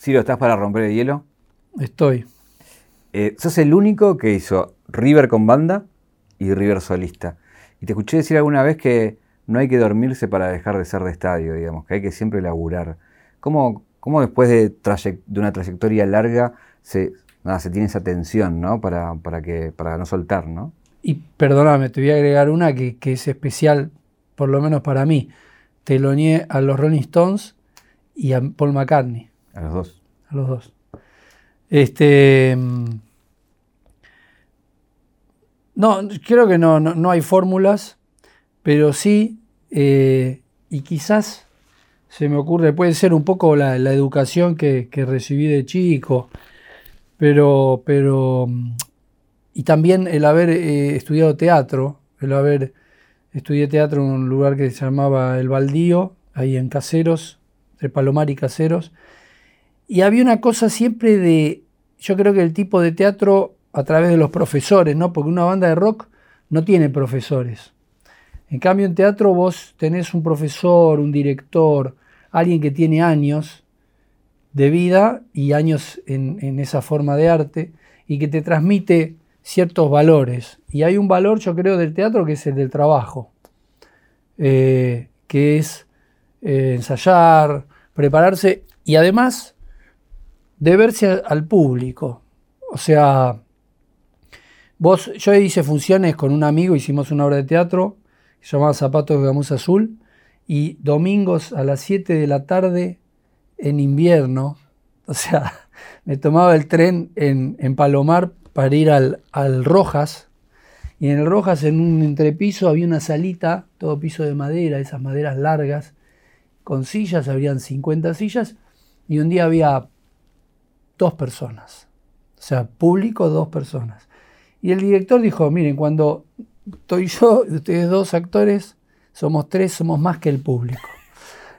Ciro, ¿estás para romper el hielo? Estoy. Eh, sos el único que hizo River con banda y River solista. Y te escuché decir alguna vez que no hay que dormirse para dejar de ser de estadio, digamos, que hay que siempre laburar. ¿Cómo, cómo después de, de, una trayectoria larga se, se tiene esa tensión, ¿no? Para, para, que, para no soltar, ¿no? Y perdóname, te voy a agregar una que, que es especial, por lo menos para mí. Teloneé a los Rolling Stones y a Paul McCartney. A los dos. A los dos. Este. No, creo que no, no, hay fórmulas, pero sí, eh, y quizás se me ocurre, puede ser un poco la, educación que, recibí de chico, pero, pero, y también el haber eh, estudiado teatro, el haber estudié teatro en un lugar que se llamaba El Baldío, ahí en Caseros, entre Palomar y Caseros, y había una cosa siempre de, yo creo que el tipo de teatro a través de los profesores, ¿no? Porque una banda de rock no tiene profesores. En cambio, en teatro vos tenés un profesor, un director, alguien que tiene años de vida y años en, esa forma de arte y que te transmite ciertos valores. Y hay un valor, yo creo, del teatro que es el del trabajo, eh, que es eh, ensayar, prepararse y además de verse al público. O sea, vos, yo hice funciones con un amigo, hicimos una obra de teatro que Zapatos de Gamuza Azul, y domingos a las 7 de la tarde en invierno, o sea, me tomaba el tren en, Palomar para ir al, al, Rojas, y en el Rojas, en un entrepiso, había una salita, todo piso de madera, esas maderas largas, con sillas, habrían 50 sillas, y un día había dos personas. O sea, público, dos personas. Y el director dijo, miren, cuando estoy yo y ustedes dos actores, somos tres, somos más que el público.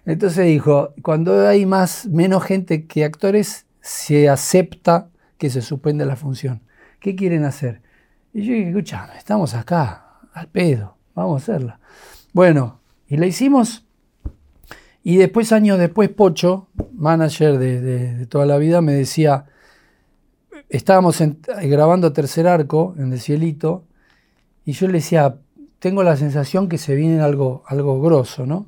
Entonces dijo, cuando hay más, menos gente que actores, se acepta que se suspende la función. ¿Qué quieren hacer? Y yo dije, estamos acá, al pedo, vamos a hacerla. Bueno, y la hicimos y después, años después, Pocho, manager de, toda la vida, me decía, estábamos grabando Tercer Arco en El Cielito, y yo le decía, tengo la sensación que se viene algo, algo grosso, ¿no?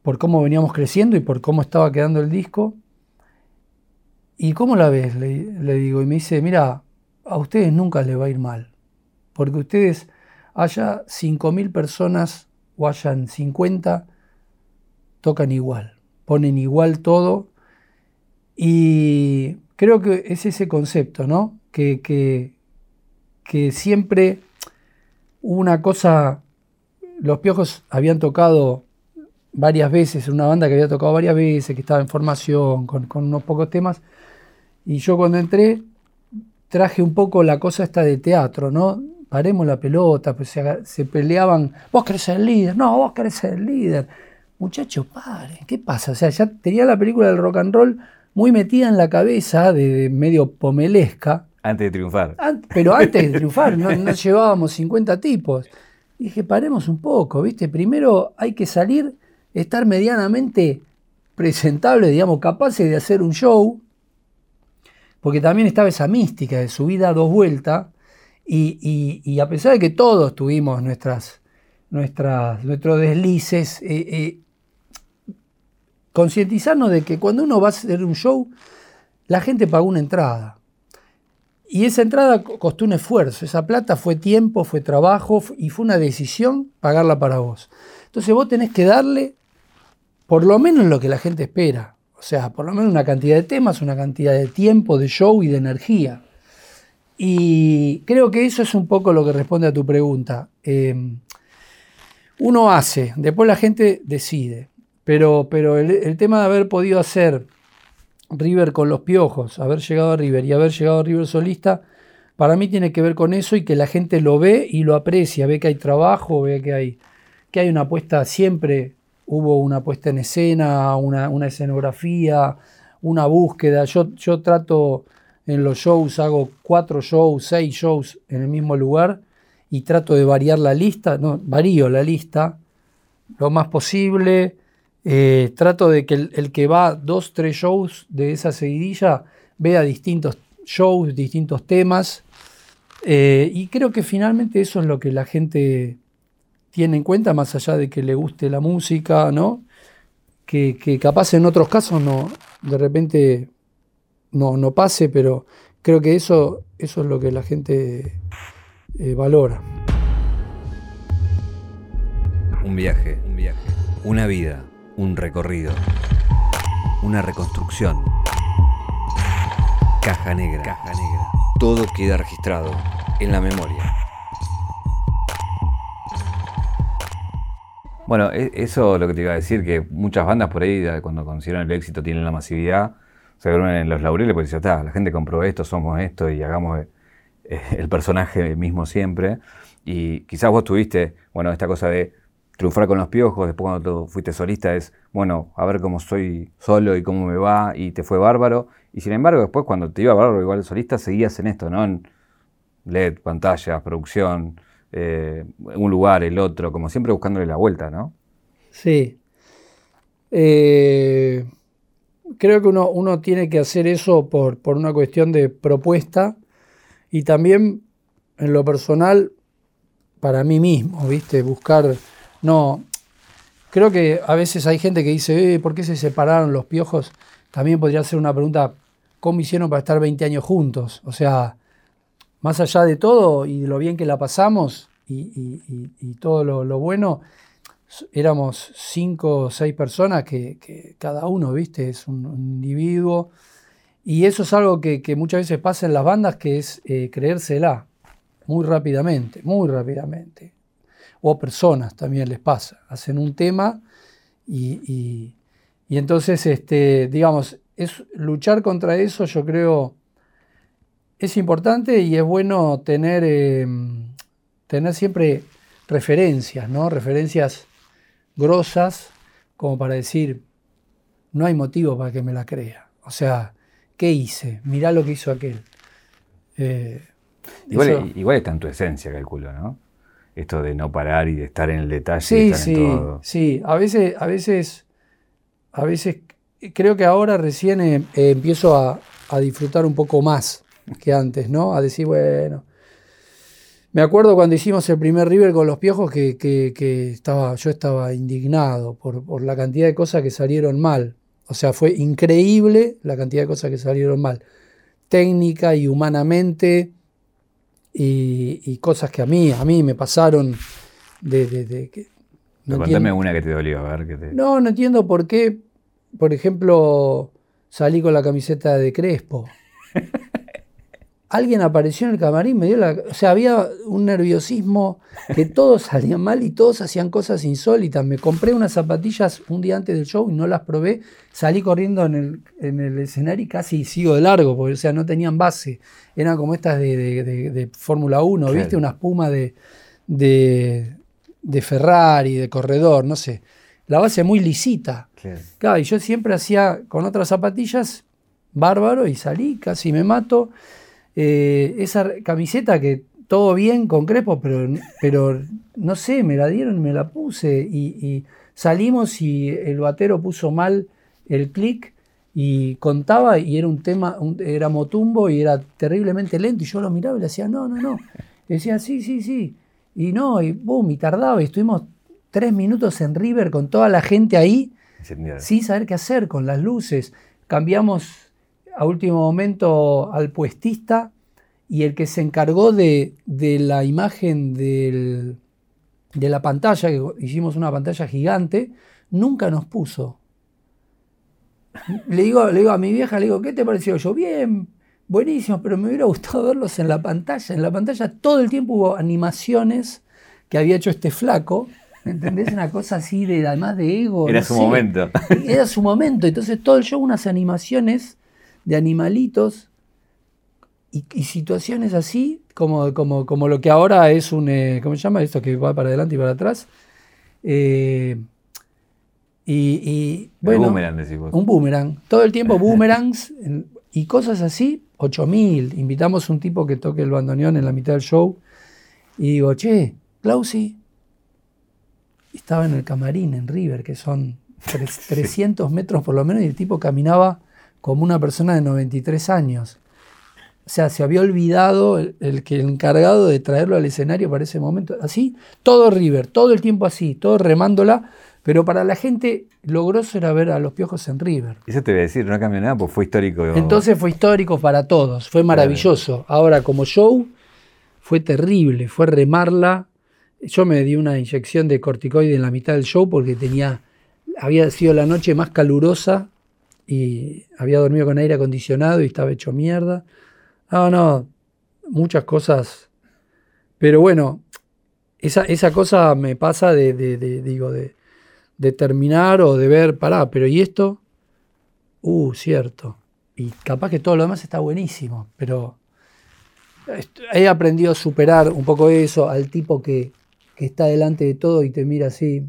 Por cómo veníamos creciendo y por cómo estaba quedando el disco. ¿Y cómo la ves? Le, le digo, y me dice, mira, a ustedes nunca les va a ir mal, porque ustedes haya 5.000 personas o hayan 50, tocan igual, ponen igual todo y creo que es ese concepto, ¿no? Que, que, siempre una cosa, los piojos habían tocado varias veces, una banda que había tocado varias veces, que estaba en formación, con, unos pocos temas, y yo cuando entré traje un poco la cosa esta de teatro, ¿no? Paremos la pelota, pues se, se peleaban, vos querés ser el líder, no, vos querés ser el líder muchachos, pare, ¿qué pasa? O sea, ya tenía la película del rock and roll muy metida en la cabeza, de, medio pomelesca. Antes de triunfar. pero antes de triunfar, no, llevábamos 50 tipos. dije, paremos un poco, ¿viste? Primero hay que salir, estar medianamente presentable, digamos, capaces de hacer un show, porque también estaba esa mística de subida a dos vueltas, y, a pesar de que todos tuvimos nuestras, nuestras, nuestros deslices, eh, eh, concientizarnos de que cuando uno va a hacer un show, la gente pagó una entrada. Y esa entrada costó un esfuerzo, esa plata fue tiempo, fue trabajo y fue una decisión pagarla para vos. Entonces vos tenés que darle por lo menos lo que la gente espera. O sea, por lo menos una cantidad de temas, una cantidad de tiempo, de show y de energía. Y creo que eso es un poco lo que responde a tu pregunta. Eh, uno hace, después la gente decide. Pero, pero el, tema de haber podido hacer River con los piojos, haber llegado a River y haber llegado a River solista, para mí tiene que ver con eso y que la gente lo ve y lo aprecia, ve que hay trabajo, ve que hay, que hay una apuesta, siempre hubo una puesta en escena, una, escenografía, una búsqueda. Yo, yo trato en los shows, hago cuatro shows, seis shows en el mismo lugar y trato de variar la lista, no, varío la lista lo más posible Eh, trato de que el, que va dos, tres shows de esa seguidilla vea distintos shows, distintos temas. Eh, y creo que finalmente eso es lo que la gente tiene en cuenta, más allá de que le guste la música, ¿no? Que, capaz en otros casos no, de repente no, no pase, pero creo que eso, eso es lo que la gente eh, valora. Un viaje, un viaje, una vida un recorrido, una reconstrucción. Caja negra. Caja negra. Todo queda registrado en la memoria. Bueno, e-, eso es lo que te iba a decir, que muchas bandas por ahí, cuando consiguieron el éxito, tienen la masividad, se duermen en los laureles porque dicen, está, la gente compró esto, somos esto y hagamos eh, el personaje mismo siempre. Y quizás vos tuviste, bueno, esta cosa de triunfar con los piojos, después cuando fuiste solista es, bueno, a ver cómo soy solo y cómo me va, y te fue bárbaro. Y sin embargo, después cuando te iba bárbaro igual solista, seguías en esto, ¿no? En LED, pantallas, producción, eh, un lugar, el otro, como siempre buscándole la vuelta, ¿no? Sí. Eh, creo que uno, uno, tiene que hacer eso por, por una cuestión de propuesta y también en lo personal para mí mismo, ¿viste? Buscar no, creo que a veces hay gente que dice, eh, ¿por qué se separaron los piojos? También podría ser una pregunta, ¿cómo hicieron para estar 20 años juntos? O sea, más allá de todo y de lo bien que la pasamos y, todo lo, bueno, éramos cinco o seis personas que, cada uno, viste, es un, individuo. Y eso es algo que, muchas veces pasa en las bandas, que es eh, creérsela muy rápidamente, muy rápidamente o personas también les pasa. Hacen un tema y, entonces, este, digamos, es luchar contra eso, yo creo, es importante y es bueno tener, em, tener siempre referencias, ¿no? Referencias grosas, como para decir, no hay motivo para que me la crea. O sea, ¿qué hice? Mirá lo que hizo aquel. Eh, igual, igual está en tu esencia, calculo, ¿no? Esto de no parar y de estar en el detalle. Sí, sí, sí. A veces, a veces, a veces creo que ahora recién eh, empiezo a, disfrutar un poco más que antes, ¿no? A decir, bueno. Me acuerdo cuando hicimos el primer River con los piojos que, estaba, yo estaba indignado por, por, la cantidad de cosas que salieron mal. O sea, fue increíble la cantidad de cosas que salieron mal. Técnica y humanamente y, cosas que a mí, a mí me pasaron de... de, que, no Contame una que te dolió, a ver. Que te... No, no entiendo por qué, por ejemplo, salí con la camiseta de Crespo. Alguien apareció en el camarín, me dio la... O sea, había un nerviosismo que todos salían mal y todos hacían cosas insólitas. Me compré unas zapatillas un día antes del show y no las probé. Salí corriendo en el, en el escenario y casi sigo de largo, porque o sea, no tenían base eran como estas de, Fórmula 1, ¿viste? Una espuma de, de, Ferrari, de corredor, no sé. La base muy lisita. Claro. y yo siempre hacía con otras zapatillas, bárbaro, y salí, casi me mato. Eh, esa camiseta que todo bien con Crepo, pero, pero no sé, me la dieron, me la puse y, salimos y el batero puso mal el clic y contaba y era un tema, era motumbo y era terriblemente lento y yo lo miraba y le decía, no, no, no. Y decía, sí, sí, sí. Y no, y boom, y tardaba y estuvimos tres minutos en River con toda la gente ahí, sin saber qué hacer, con las luces. Cambiamos a último momento al puestista y el que se encargó de, de la imagen del, de la pantalla, que hicimos una pantalla gigante, nunca nos puso le digo, le digo a mi vieja, le digo, ¿qué te pareció? Yo, bien, buenísimo, pero me hubiera gustado verlos en la pantalla. En la pantalla todo el tiempo hubo animaciones que había hecho este flaco. ¿Entendés? Una cosa así de además de ego. Era su momento. Era su momento. Entonces todo el show unas animaciones de animalitos y, situaciones así, como, como, como, lo que ahora es un, eh, ¿cómo se llama? Esto que va para adelante y para atrás. Eh, y, bueno, un boomerang. Todo el tiempo boomerangs y cosas así, 8000. Invitamos a un tipo que toque el bandoneón en la mitad del show. Y digo, che, Clausi. Estaba en el camarín en River, que son 300 metros por lo menos y el tipo caminaba como una persona de 93 años. O sea, se había olvidado el, que el encargado de traerlo al escenario para ese momento. Así, todo River, todo el tiempo así, todo remándola. Pero para la gente lo grosso era ver a los piojos en River. Eso te voy a decir, no cambió nada, pues fue histórico. Entonces fue histórico para todos, fue maravilloso. Ahora, como show, fue terrible, fue remarla. Yo me di una inyección de corticoide en la mitad del show porque tenía, había sido la noche más calurosa y había dormido con aire acondicionado y estaba hecho mierda. No, no, muchas cosas. Pero bueno, esa, esa cosa me pasa de, digo, de, de terminar o de ver, pará, pero ¿y esto? Uh, cierto. Y capaz que todo lo demás está buenísimo, pero he aprendido a superar un poco eso al tipo que, que está delante de todo y te mira así.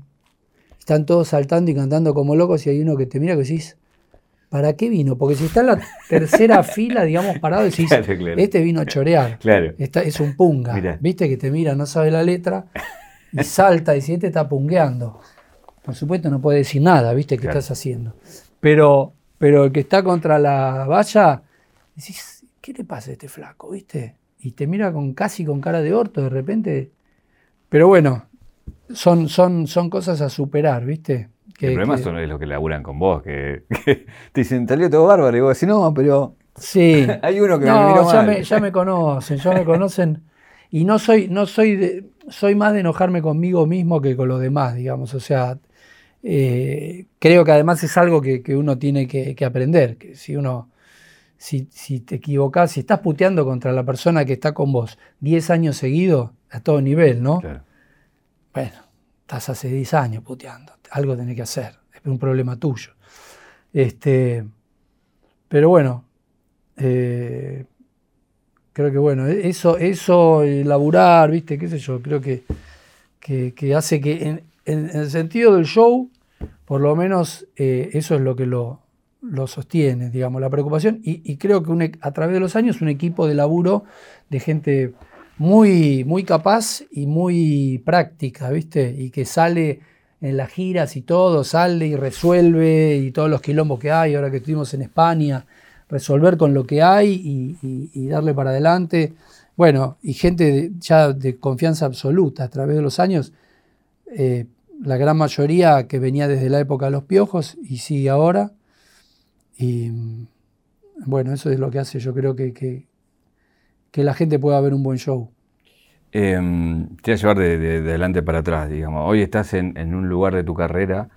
Están todos saltando y cantando como locos y hay uno que te mira que decís, ¿para qué vino? Porque si está en la tercera fila, digamos, parado, decís, este vino a chorear. Claro. es un punga. Viste que te mira, no sabe la letra, y salta y si este está pungueando. Por supuesto no puede decir nada, ¿viste? ¿Qué estás haciendo? Pero, pero el que está contra la valla, decís, ¿qué le pasa a este flaco, viste? Y te mira con casi con cara de orto de repente. Pero bueno, son, son, son cosas a superar, ¿viste? El problema es lo que laburan con vos, que, te dicen, salió todo bárbaro, y vos decís, no, pero sí. hay uno que me miró ya Me, ya me conocen, ya me conocen. Y no soy, no soy, de, soy más de enojarme conmigo mismo que con los demás, digamos. O sea, eh, creo que además es algo que, uno tiene que, aprender, que si uno, si, si, te equivocas, si estás puteando contra la persona que está con vos 10 años seguidos, a todo nivel, ¿no? Bueno, estás hace 10 años puteando algo tenés que hacer, es un problema tuyo. Este, pero bueno, eh, creo que bueno, eso, eso, laburar, viste, qué sé yo, creo que, que, hace que en, el sentido del show, por lo menos eh, eso es lo que lo, lo sostiene, digamos, la preocupación. Y, creo que a través de los años un equipo de laburo de gente muy, muy capaz y muy práctica, ¿viste? Y que sale en las giras y todo, sale y resuelve y todos los quilombos que hay, ahora que estuvimos en España, resolver con lo que hay y, darle para adelante. Bueno, y gente ya de confianza absoluta a través de los años, eh, la gran mayoría que venía desde la época de los piojos y sigue ahora. Y bueno, eso es lo que hace yo creo que, que, que la gente pueda ver un buen show. Eh, te voy a llevar de, adelante para atrás, digamos. Hoy estás en, un lugar de tu carrera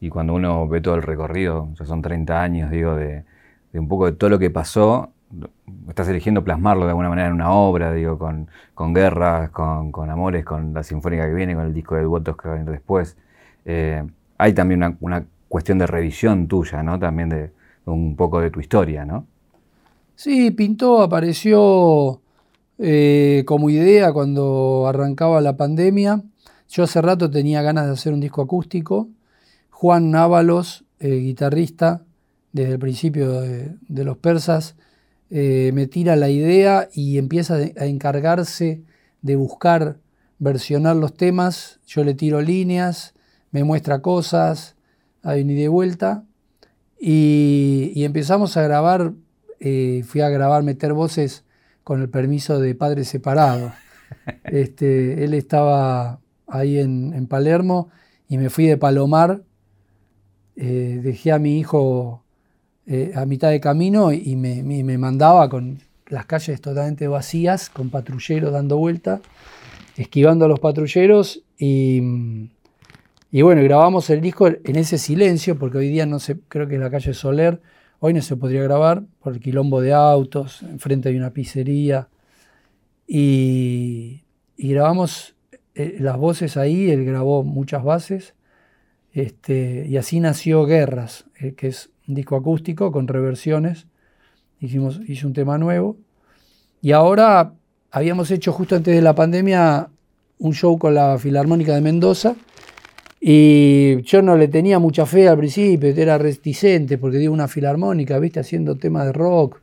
y cuando uno ve todo el recorrido, ya son 30 años, digo, de, un poco de todo lo que pasó, estás eligiendo plasmarlo de alguna manera en una obra, digo, con, guerras, con, amores, con la sinfónica que viene, con el disco de duetos que va a venir después. Eh, hay también una, una, cuestión de revisión tuya, ¿no? También de un poco de tu historia, ¿no? Sí, pintó, apareció eh, como idea cuando arrancaba la pandemia. Yo hace rato tenía ganas de hacer un disco acústico. Juan Návalos, eh, guitarrista desde el principio de, los persas, eh, me tira la idea y empieza a encargarse de buscar, versionar los temas. Yo le tiro líneas, me muestra cosas, hay un vuelta. Y, y, empezamos a grabar, fui a grabar, meter voces con el permiso de padre separado. Este, él estaba ahí en, Palermo y me fui de Palomar, eh, dejé a mi hijo eh, a mitad de camino y me, mandaba con las calles totalmente vacías, con patrulleros dando vuelta, esquivando a los patrulleros y, y bueno, grabamos el disco en ese silencio, porque hoy día no sé, creo que es la calle Soler, Hoy no se podría grabar por el quilombo de autos, enfrente hay una pizzería. Y, grabamos eh, las voces ahí, él grabó muchas bases. Este, y así nació Guerras, eh, que es un disco acústico con reversiones. Hicimos, hice un tema nuevo. Y ahora habíamos hecho justo antes de la pandemia un show con la Filarmónica de Mendoza y yo no le tenía mucha fe al principio, era reticente porque dio una filarmónica, viste, haciendo temas de rock.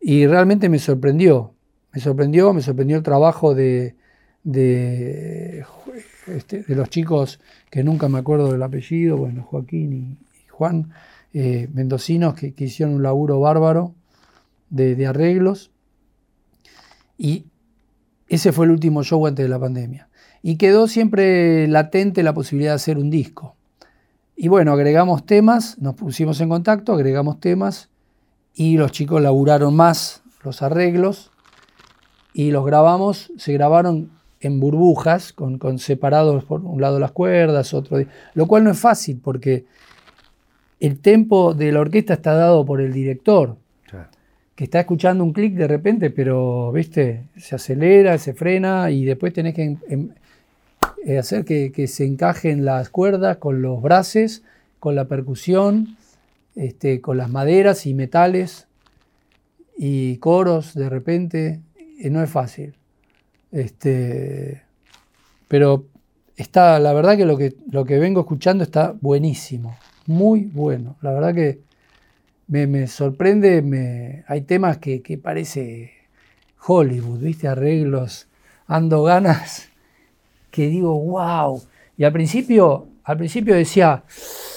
Y realmente me sorprendió, me sorprendió, me sorprendió el trabajo de, este, de los chicos que nunca me acuerdo del apellido, bueno, Joaquín y, Juan, eh, mendocinos que, hicieron un laburo bárbaro de arreglos. Y ese fue el último show antes de la pandemia. Y quedó siempre latente la posibilidad de hacer un disco. Y bueno, agregamos temas, nos pusimos en contacto, agregamos temas y los chicos laburaron más los arreglos y los grabamos, se grabaron en burbujas, con, separados por un lado las cuerdas, otro, lo cual no es fácil porque el tempo de la orquesta está dado por el director, que está escuchando un clic de repente, pero, viste, se acelera, se frena y después tenés que em, eh, hacer que, se encajen las cuerdas con los braces, con la percusión, este, con las maderas y metales y coros de repente. Y no es fácil. Este, pero está, la verdad que lo, que lo que vengo escuchando está buenísimo, muy bueno. La verdad que me, sorprende, me, hay temas que, parece Hollywood, ¿viste? Arreglos, ando ganas, que digo, wow. Y al principio, al principio decía,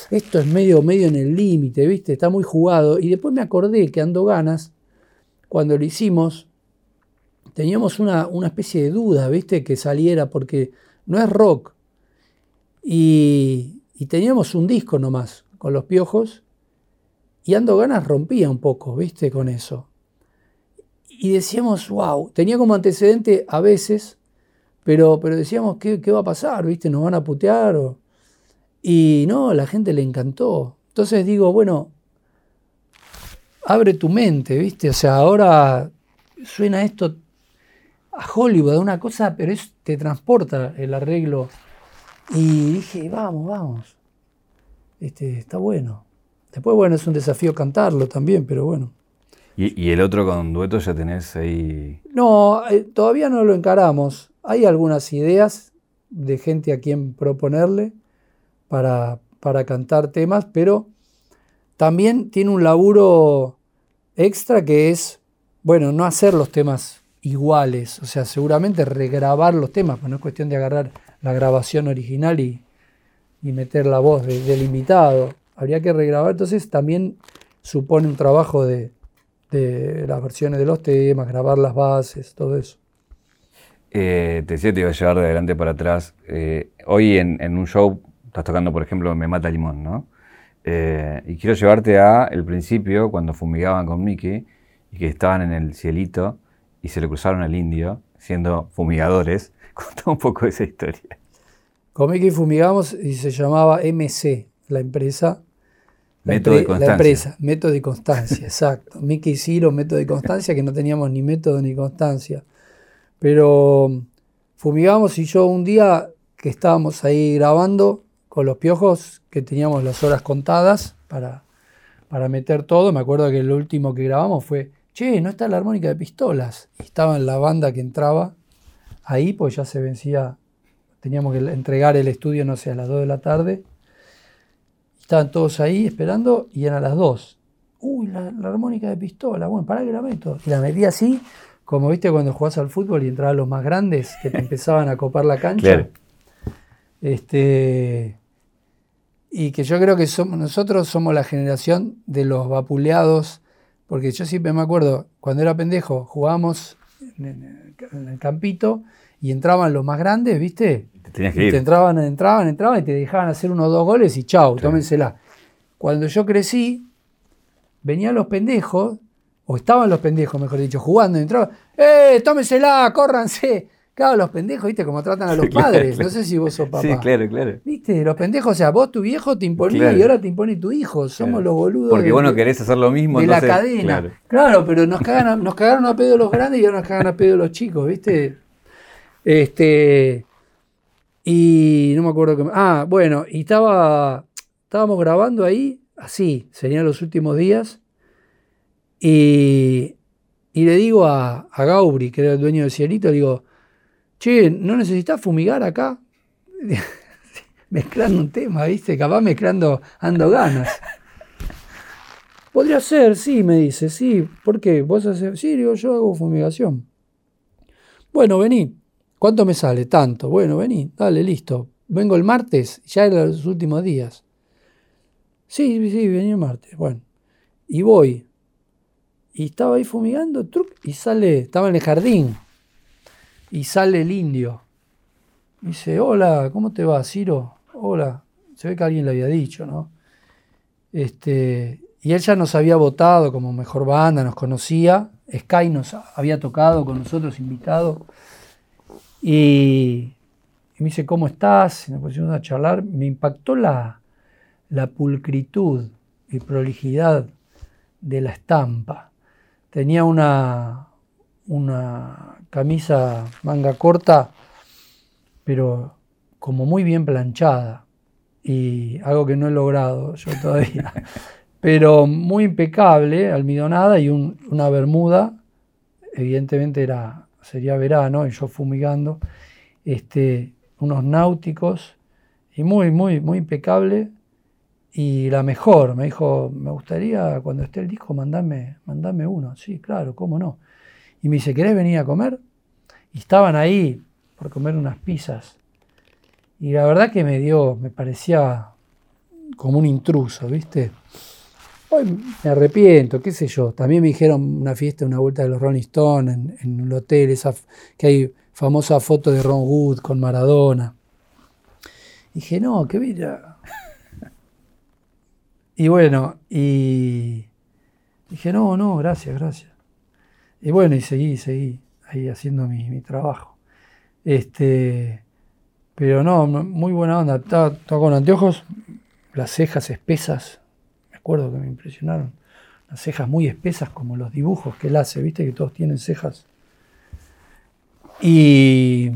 esto es medio, medio en el límite, ¿viste? Está muy jugado. Y después me acordé que ando ganas, cuando lo hicimos, teníamos una, una especie de duda, ¿viste? Que saliera, porque no es rock. Y, y teníamos un disco nomás, con los piojos, y Ando Ganas rompía un poco, ¿viste? Con eso. Y decíamos, wow, tenía como antecedente a veces, pero, pero decíamos, ¿qué, va a pasar? ¿Viste? ¿Nos van a putear? Y no, a la gente le encantó. Entonces digo, bueno, abre tu mente, ¿viste? O sea, ahora suena esto a Hollywood, una cosa, pero es, te transporta el arreglo. Y dije, vamos, vamos. Este, está bueno. Después, bueno, es un desafío cantarlo también, pero bueno. ¿Y, el otro con dueto ya tenés ahí? No, eh, todavía no lo encaramos. Hay algunas ideas de gente a quien proponerle para, para cantar temas, pero también tiene un laburo extra que es, bueno, no hacer los temas iguales, o sea, seguramente regrabar los temas, pues no es cuestión de agarrar la grabación original y, meter la voz del invitado habría que regrabar. Entonces también supone un trabajo de, las versiones de los temas, grabar las bases, todo eso. Eh, te decía te iba a llevar de adelante para atrás. Eh, hoy en, un show estás tocando, por ejemplo, Me Mata Limón, ¿no? Eh, y quiero llevarte a el principio, cuando fumigaban con Mickey y que estaban en el cielito y se le cruzaron al indio, siendo fumigadores. Contá un poco esa historia. Con Mickey fumigamos y se llamaba MC, la empresa método de constancia. La empresa, método de constancia, exacto. Mickey Ciro, método de constancia, que no teníamos ni método ni constancia. Pero um, fumigamos y yo un día que estábamos ahí grabando con los piojos, que teníamos las horas contadas para, para meter todo, me acuerdo que lo último que grabamos fue, che, no está la armónica de pistolas. Estaba en la banda que entraba ahí, pues ya se vencía, teníamos que entregar el estudio, no sé, a las 2 de la tarde Estaban todos ahí esperando y eran las dos. Uy, la, armónica de pistola. Bueno, para que la meto. Y la metí así, como viste cuando jugás al fútbol y entraban los más grandes que te empezaban a copar la cancha. Este, y que yo creo que somos, nosotros somos la generación de los vapuleados, porque yo siempre me acuerdo, cuando era pendejo, jugábamos en el campito y entraban los más grandes, ¿viste? Te entraban, entraban, entraban y te dejaban hacer unos dos goles y chau, tómensela. Cuando yo crecí, venían los pendejos, o estaban los pendejos, mejor dicho, jugando, y entraban, ¡eh, tómensela, córranse! Claro, los pendejos, ¿viste? Como tratan a los padres. No sé si vos sos papá. Sí, claro, claro. ¿Viste? Los pendejos, o sea, vos tu viejo te imponía y ahora te impone tu hijo. Somos los boludos. Porque vos no querés hacer lo mismo. De la cadena. Claro. pero nos, cagan nos cagaron a pedo los grandes y ahora nos cagan a pedo los chicos, ¿viste? Este. Y no me acuerdo que. Ah, bueno, y estaba. Estábamos grabando ahí, así, serían los últimos días. Y, le digo a, a, que era el dueño del cielito, le digo, che, ¿no necesitas fumigar acá? mezclando un tema, ¿viste? Capaz mezclando ando ganas. Podría ser, sí, me dice, sí. ¿Por qué? ¿Vos haces? Sí, yo hago fumigación. Bueno, vení. ¿Cuánto me sale? Tanto. Bueno, vení, dale, listo. Vengo el martes, ya eran los últimos días. Sí, sí, vení el martes. Bueno, y voy. Y estaba ahí fumigando, truc, y sale, estaba en el jardín. Y sale el indio. dice, hola, ¿cómo te va, Ciro? Hola. Se ve que alguien le había dicho, ¿no? Este, y él ya nos había votado como mejor banda, nos conocía. Sky nos había tocado con nosotros, invitado. Y, me dice, ¿cómo estás? Y nos pusimos a charlar. Me impactó la, la pulcritud y prolijidad de la estampa. Tenía una, una camisa manga corta, pero como muy bien planchada. Y algo que no he logrado yo todavía. pero muy impecable, almidonada y una bermuda. Evidentemente era, sería verano y yo fumigando. Este, unos náuticos y muy, muy, muy impecable. Y la mejor, me dijo, me gustaría cuando esté el disco mandame, uno. Sí, claro, cómo no. Y me dice, ¿querés venir a comer? Y estaban ahí por comer unas pizzas. Y la verdad que me dio, me parecía como un intruso, ¿viste? Hoy me arrepiento, qué sé yo. También me dijeron una fiesta, una vuelta de los Rolling Stones en, un hotel, esa, que hay famosa foto de Ron Wood con Maradona. dije, no, qué vida y bueno, y dije, no, no, gracias, gracias. Y bueno, y seguí, seguí ahí haciendo mi, trabajo. Este, pero no, muy buena onda. Estaba, con anteojos, las cejas espesas, me acuerdo que me impresionaron. Las cejas muy espesas como los dibujos que él hace, viste que todos tienen cejas. Y,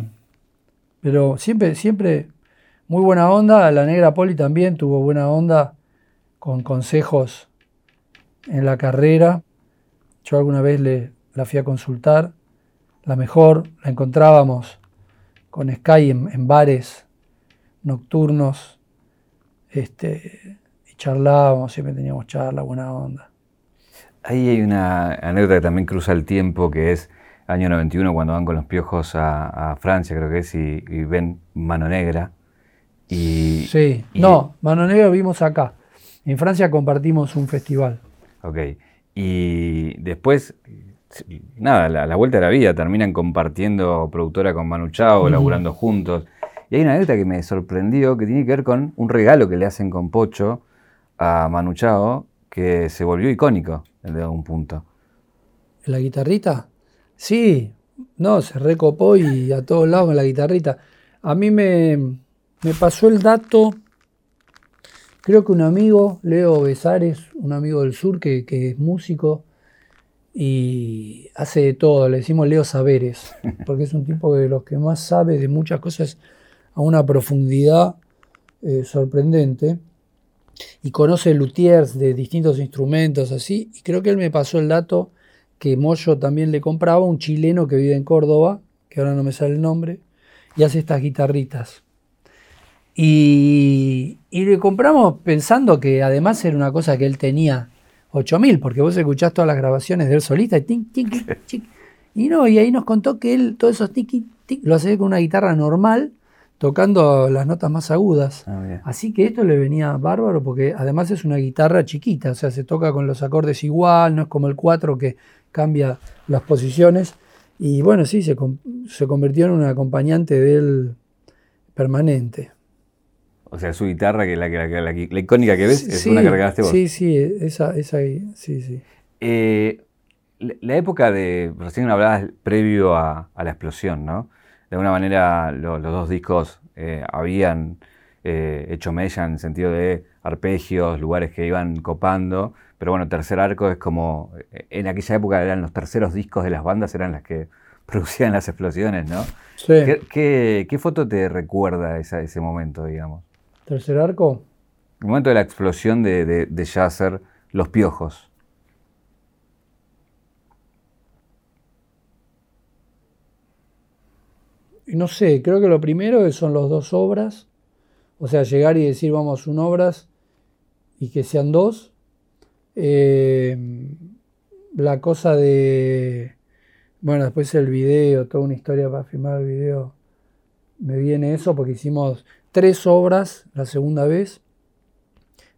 pero siempre, siempre muy buena onda. La negra Poli también tuvo buena onda con consejos en la carrera. Yo alguna vez le, la fui a consultar. La mejor la encontrábamos con Sky en, bares nocturnos este, y charlábamos, siempre teníamos charla, buena onda. Ahí hay una anécdota que también cruza el tiempo, que es año 91, cuando van con los piojos a, Francia, creo que es, y, ven Mano Negra. Y, sí, no, Mano Negra vimos acá. En Francia compartimos un festival. Ok. Y después, nada, la, la vuelta de la vida, terminan compartiendo productora con Manu Chao, laburando juntos. Y hay una anécdota que me sorprendió que tiene que ver con un regalo que le hacen con Pocho a Manu Chao, que se volvió icónico de algún punto. ¿La guitarrita? Sí, no, se recopó y a todos lados con la guitarrita. A mí me, me pasó el dato Creo que un amigo, Leo Besares, un amigo del sur que, es músico y hace de todo, le decimos Leo Saberes, porque es un tipo de los que más sabe de muchas cosas a una profundidad eh, sorprendente y conoce luthiers de distintos instrumentos así, y creo que él me pasó el dato que Moyo también le compraba, un chileno que vive en Córdoba, que ahora no me sale el nombre, y hace estas guitarritas. Y, le compramos pensando que además era una cosa que él tenía 8000, porque vos escuchás todas las grabaciones de él solista y Y no, y ahí nos contó que él, todos esos tiki, lo hace con una guitarra normal, tocando las notas más agudas. Ah, Así que esto le venía bárbaro porque además es una guitarra chiquita, o sea, se toca con los acordes igual, no es como el 4 que cambia las posiciones. Y bueno, sí, se, se convirtió en un acompañante de él permanente. O sea, su guitarra, que la, la, icónica que ves, es una que regalaste vos. Sí, sí, esa, esa sí, sí. Eh, la, época de, recién hablabas previo a, la explosión, ¿no? De alguna manera los dos discos eh, habían eh, hecho mella en el sentido de arpegios, lugares que iban copando, pero bueno, Tercer Arco es como, en aquella época eran los terceros discos de las bandas, eran las que producían las explosiones, ¿no? Sí. ¿Qué, foto te recuerda ese momento, digamos? Tercer arco. El momento de la explosión de, de, de Los Piojos. No sé, creo que lo primero son los dos obras. O sea, llegar y decir vamos un obras y que sean dos. Eh, la cosa de, Bueno, después el video, toda una historia para filmar el video. Me viene eso porque hicimos tres obras la segunda vez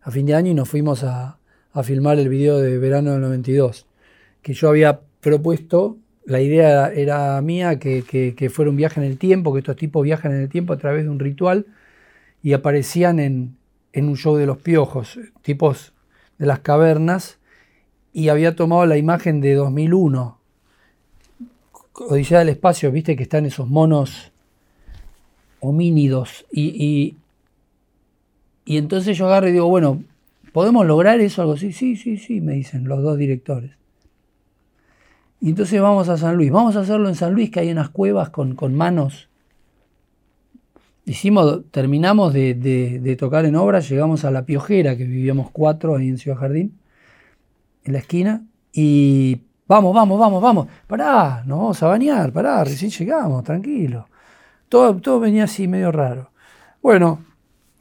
a fin de año y nos fuimos a, filmar el video de verano del 92. Que yo había propuesto, la idea era mía que, que, fuera un viaje en el tiempo, que estos tipos viajan en el tiempo a través de un ritual y aparecían en, en un show de los piojos, tipos de las cavernas, y había tomado la imagen de 2001, Odisea del Espacio, viste que están esos monos homínidos, y, y, entonces yo agarro y digo, bueno, ¿podemos lograr eso? Algo así, sí, sí, sí, me dicen los dos directores. Y entonces vamos a San Luis, vamos a hacerlo en San Luis, que hay unas cuevas con, con manos Hicimos, terminamos de, tocar en obra, llegamos a La Piojera, que vivíamos cuatro ahí en Ciudad Jardín, en la esquina, y vamos, vamos, vamos, vamos, pará, nos vamos a bañar, pará, recién llegamos, tranquilo. Todo, todo venía así medio raro. Bueno,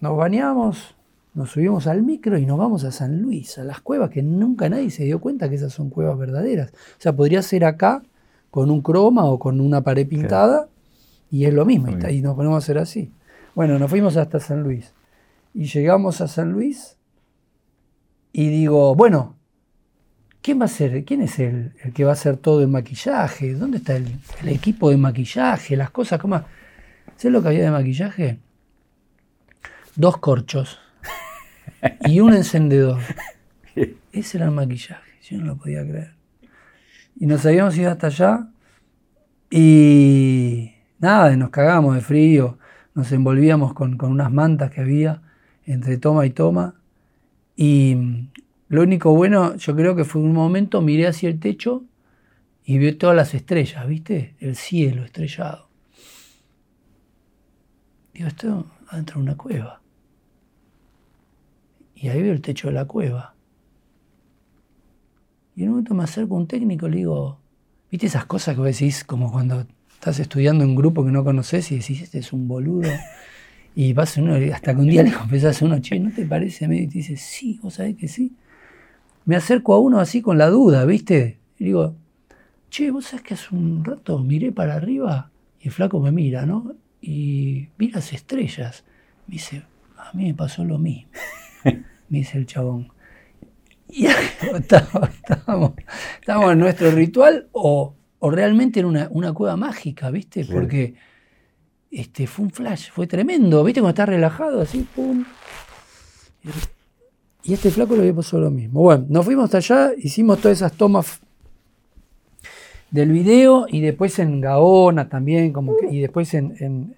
nos bañamos, nos subimos al micro y nos vamos a San Luis, a las cuevas que nunca nadie se dio cuenta que esas son cuevas verdaderas. O sea, podría ser acá con un croma o con una pared pintada y es lo mismo, y, nos ponemos a hacer así. Bueno, nos fuimos hasta San Luis. Y llegamos a San Luis y digo, bueno, ¿quién va a ser? ¿Quién es el, que va a hacer todo el maquillaje? ¿Dónde está el, equipo de maquillaje? Las cosas, ¿cómo? ¿Sabes lo que había de maquillaje? Dos corchos y un encendedor. Ese era el maquillaje, yo no lo podía creer. Y nos habíamos ido hasta allá y nada, nos cagamos de frío, nos envolvíamos con, unas mantas que había entre toma y toma. Y lo único bueno, yo creo que fue un momento, miré hacia el techo y vi todas las estrellas, ¿viste? El cielo estrellado. Digo, esto de una cueva. Y ahí veo el techo de la cueva. Y en un momento me acerco a un técnico y le digo, ¿viste esas cosas que vos decís como cuando estás estudiando en un grupo que no conoces y decís, este es un boludo. Y vas uno, hasta que un día le confesás a uno, che, ¿no te parece? Y te dice, sí, vos sabés que sí. Me acerco a uno así con la duda, ¿viste? Y digo, che, vos sabés que hace un rato miré para arriba y el flaco me mira, ¿no? Y vi las estrellas. Me dice, a mí me pasó lo mismo. Me dice el chabón. Y estábamos, estábamos en nuestro ritual o o realmente era una, cueva mágica, ¿viste? Porque este, fue un flash, fue tremendo, ¿viste? Cuando estás relajado, así, pum. Y este flaco lo había pasado lo mismo. Bueno, nos fuimos hasta allá, hicimos todas esas tomas del video y después en Gaona también, como y después en,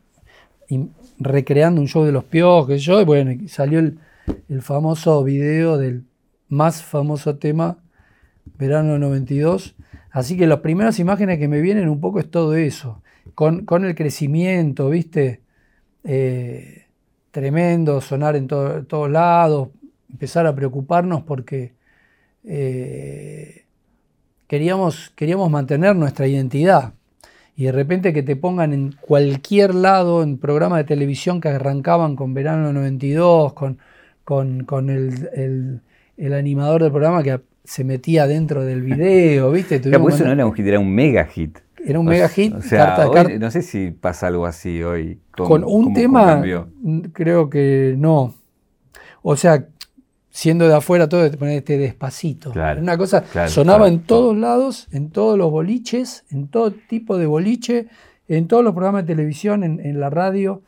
recreando un show de los piojos, que yo, y bueno, salió el, el famoso video del más famoso tema, verano 92, Así que las primeras imágenes que me vienen un poco es todo eso, con, el crecimiento, ¿viste? Eh, tremendo, sonar en todos lados, empezar a preocuparnos porque eh, queríamos, queríamos mantener nuestra identidad. Y de repente que te pongan en cualquier lado, en programas de televisión que arrancaban con Verano 92, con, con, el, el animador del programa que se metía dentro del video, ¿viste? Pues eso no era un hit, era un mega hit. Era un mega hit. O sea, hoy, no sé si pasa algo así hoy. Con, un tema, creo que no. O sea, siendo de afuera todo, poner este despacito. Una cosa, sonaba en todos lados, en todos los boliches, en todo tipo de boliche, en todos los programas de televisión, en, la radio.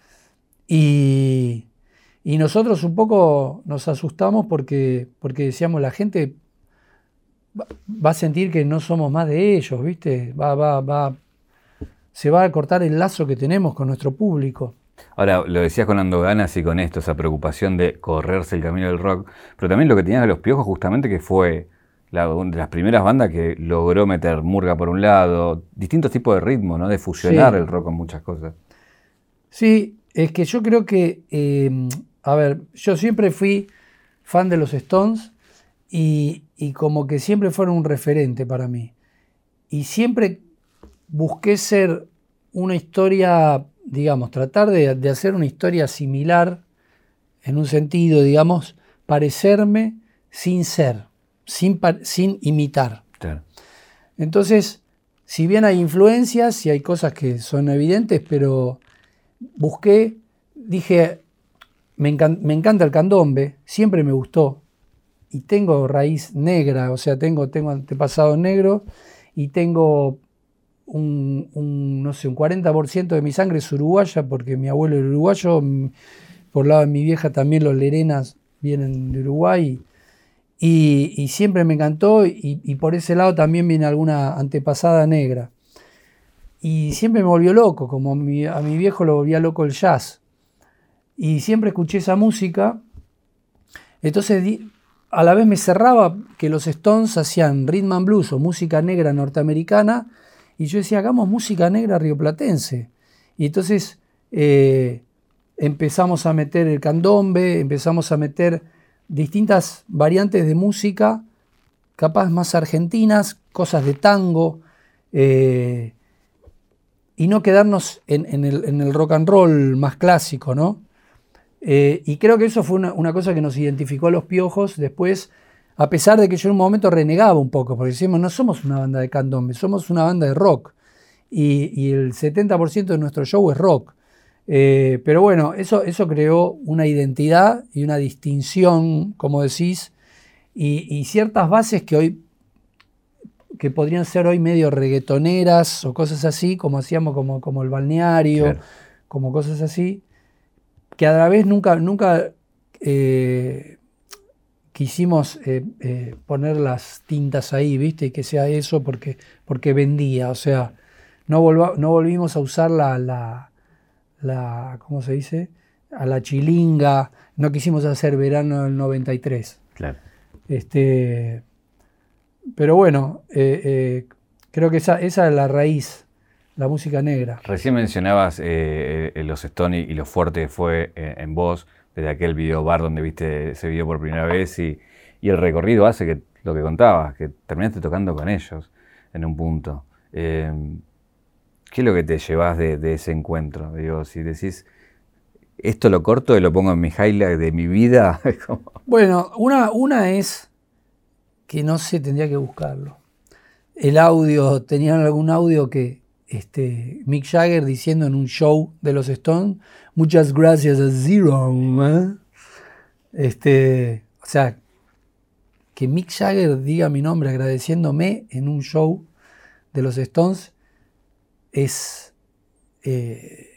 Y, y, nosotros un poco nos asustamos porque, porque decíamos, la gente va a sentir que no somos más de ellos, ¿viste? Va, va, va, se va a cortar el lazo que tenemos con nuestro público. Ahora, lo decías con Ando Ganas y con esto, esa preocupación de correrse el camino del rock, pero también lo que tenías de los piojos justamente que fue la, de las primeras bandas que logró meter murga por un lado, distintos tipos de ritmo, ¿no? De fusionar el rock con muchas cosas. Sí, es que yo creo que, eh, a ver, yo siempre fui fan de los Stones y, y como que siempre fueron un referente para mí. Y siempre busqué ser una historia, digamos, tratar de, hacer una historia similar, en un sentido, digamos, parecerme sin ser, sin, sin imitar. Entonces, si bien hay influencias y hay cosas que son evidentes, pero busqué, dije, me, encanta el candombe, siempre me gustó, y tengo raíz negra, o sea, tengo, tengo antepasado negro y tengo un, no sé, un 40% de mi sangre es uruguaya, porque mi abuelo era uruguayo, por lado de mi vieja también los lerenas vienen de Uruguay, y, siempre me encantó, y, por ese lado también viene alguna antepasada negra. Y siempre me volvió loco, como a mi viejo lo volvía loco el jazz. Y siempre escuché esa música. Entonces a la vez me cerraba que los Stones hacían rhythm and blues o música negra norteamericana y yo decía, hagamos música negra rioplatense. Y entonces eh, empezamos a meter el candombe, empezamos a meter distintas variantes de música, capaz más argentinas, cosas de tango, eh, y no quedarnos en, el, rock and roll más clásico, ¿no? Eh, y creo que eso fue una, una, cosa que nos identificó a los piojos después a pesar de que yo en un momento renegaba un poco, porque decíamos, no somos una banda de candombe, somos una banda de rock. Y, el 70% de nuestro show es rock. Eh, pero bueno, eso, eso creó una identidad y una distinción, como decís, y, ciertas bases que hoy que podrían ser hoy medio reggaetoneras o cosas así, como hacíamos como, como el balneario, como cosas así, que a la vez nunca, nunca eh, quisimos eh, eh, poner las tintas ahí, ¿viste? Y que sea eso porque, porque vendía. O sea, no, no volvimos a usar la, la, la, ¿cómo se dice? A la chilinga. No quisimos hacer verano del 93. Claro. Este, pero bueno, eh, creo que esa, esa es la raíz, la música negra. Recién mencionabas los Stone y lo fuerte que fue en voz desde aquel video bar donde viste ese video por primera vez y, el recorrido hace que lo que contabas, que terminaste tocando con ellos en un punto. Em, ¿Qué es lo que te llevas de, ese encuentro? Si decís, esto lo corto y lo pongo en mi highlight de mi vida. Bueno, una, una es que no sé, tendría que buscarlo. El audio, tenían algún audio que este, Mick Jagger diciendo en un show de los Stones, muchas gracias a Zero. ¿eh? Este, o sea, que Mick Jagger diga mi nombre agradeciéndome en un show de los Stones es, eh,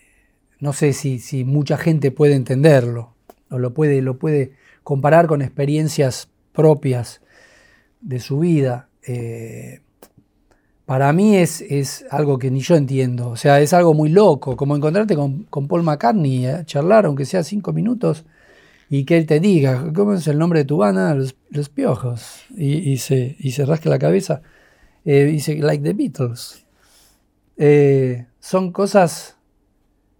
no sé si, si, mucha gente puede entenderlo o lo puede, lo puede comparar con experiencias propias de su vida. Eh, para mí es, es, algo que ni yo entiendo. O sea, es algo muy loco, como encontrarte con, Paul McCartney, a charlar, aunque sea cinco minutos, y que él te diga, ¿cómo es el nombre de tu banda? Los, Piojos. Y, se, y se rasca la cabeza. Eh, dice, like the Beatles. Eh, son cosas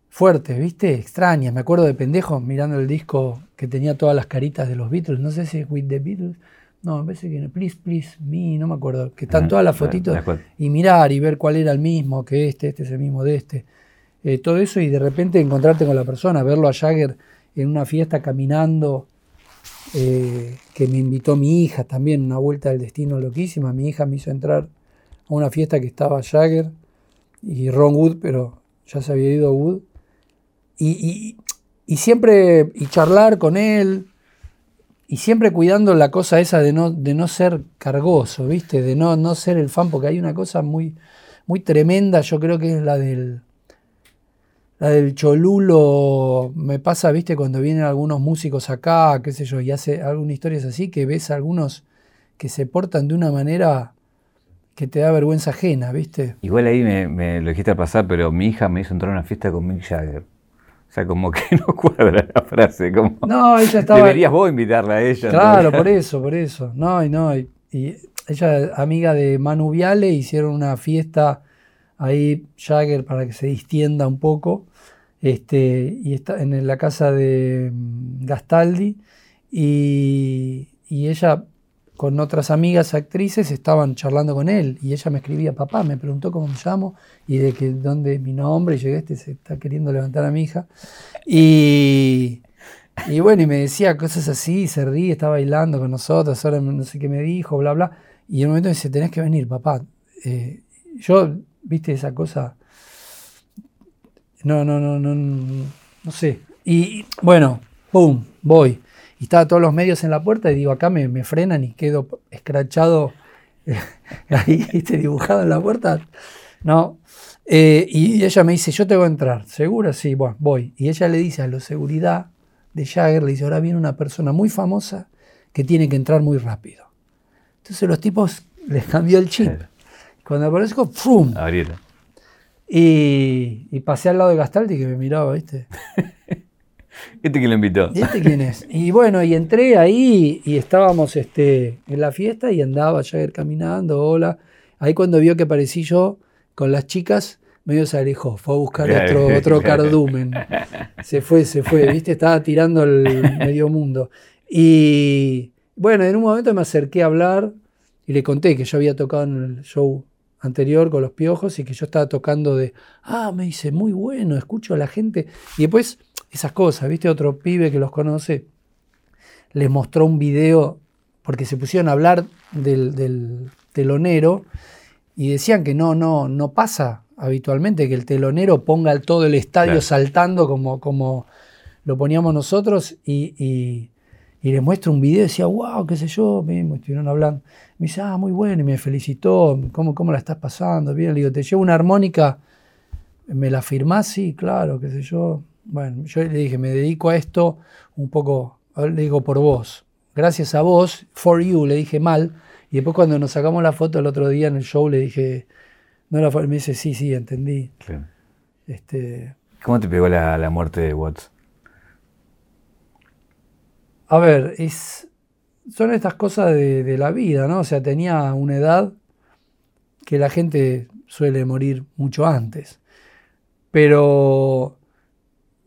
fuertes, ¿viste? Extrañas. Me acuerdo de pendejo mirando el disco que tenía todas las caritas de los Beatles. No sé si es With the Beatles. No, me parece que no, Please, Please Me, no me acuerdo. Que están todas las fotitos y mirar y ver cuál era el mismo, que este, este es el mismo de este. Eh, todo eso y de repente encontrarte con la persona, verlo a Jagger en una fiesta caminando, eh, que me invitó mi hija también, una vuelta del destino loquísima. Mi hija me hizo entrar a una fiesta que estaba Jagger y Ron Wood, pero ya se había ido Wood. y, y siempre, y charlar con él, y siempre cuidando la cosa esa de no, de no ser cargoso, ¿viste? De no, no ser el fan, porque hay una cosa muy, muy tremenda, yo creo que es la del, la del cholulo. Me pasa, ¿viste? Cuando vienen algunos músicos acá, qué sé yo, y hace algunas historias así, que ves a algunos que se portan de una manera que te da vergüenza ajena, ¿viste? Igual ahí me, lo dijiste a pasar, pero mi hija me hizo entrar a una fiesta con Mick Jagger. O sea, como que no cuadra la frase. Como, no, ella estaba. Deberías vos invitarla a ella. Claro, por eso, por eso. No, y no. Y, ella, amiga de Manu Viale, hicieron una fiesta ahí, Jagger, para que se distienda un poco. Este, y está en la casa de mm, Gastaldi. Y, y ella con otras amigas actrices estaban charlando con él y ella me escribía, papá, me preguntó cómo me llamo y de que dónde mi nombre y llegué, este se está queriendo levantar a mi hija. Y, y bueno, y me decía cosas así, se ríe, está bailando con nosotros, ahora no sé qué me dijo, bla, bla. Y en un momento me dice, tenés que venir, papá. Eh, yo, viste esa cosa. No, no, no, no, no, sé. Y bueno, ¡pum! Voy. Y estaba todos los medios en la puerta y digo, acá me, me frenan y quedo escrachado ahí, viste, dibujado en la puerta. No. Eh, y ella me dice, yo te voy a entrar. ¿Segura? Sí, bueno, voy. Y ella le dice a los seguridad de Jagger, le dice, ahora viene una persona muy famosa que tiene que entrar muy rápido. Entonces los tipos les cambió el chip. Cuando aparezco, ¡pum! Y, y, pasé al lado de Gastaldi que me miraba, ¿viste? ¿Este quién lo invitó? ¿Y este quién es? Y bueno, y entré ahí y estábamos este, en la fiesta y andaba Jagger caminando, hola. Ahí cuando vio que aparecí yo con las chicas, medio se alejó, fue a buscar otro, otro cardumen. Se fue, se fue, ¿viste? Estaba tirando el medio mundo. Y bueno, en un momento me acerqué a hablar y le conté que yo había tocado en el show anterior con los piojos y que yo estaba tocando de, ah, me dice, muy bueno, escucho a la gente. Y después esas cosas, ¿viste? Otro pibe que los conoce les mostró un video porque se pusieron a hablar del, del telonero y decían que no, no, no pasa habitualmente que el telonero ponga todo el estadio saltando como, como lo poníamos nosotros y, y, y le muestro un video y decía, wow, qué sé yo, me estuvieron hablando. Me dice, ah, muy bueno, y me felicitó, ¿cómo, cómo la estás pasando? Bien, le digo, ¿te llevo una armónica? ¿Me la firmás? Sí, claro, qué sé yo. Bueno, yo le dije, me dedico a esto un poco, le digo, por vos. Gracias a vos, for you, le dije mal. Y después cuando nos sacamos la foto el otro día en el show, le dije, no la Me dice, sí, sí, entendí. Este, ¿Cómo te pegó la, muerte de Watts? A ver, es, son estas cosas de, la vida, ¿no? O sea, tenía una edad que la gente suele morir mucho antes. Pero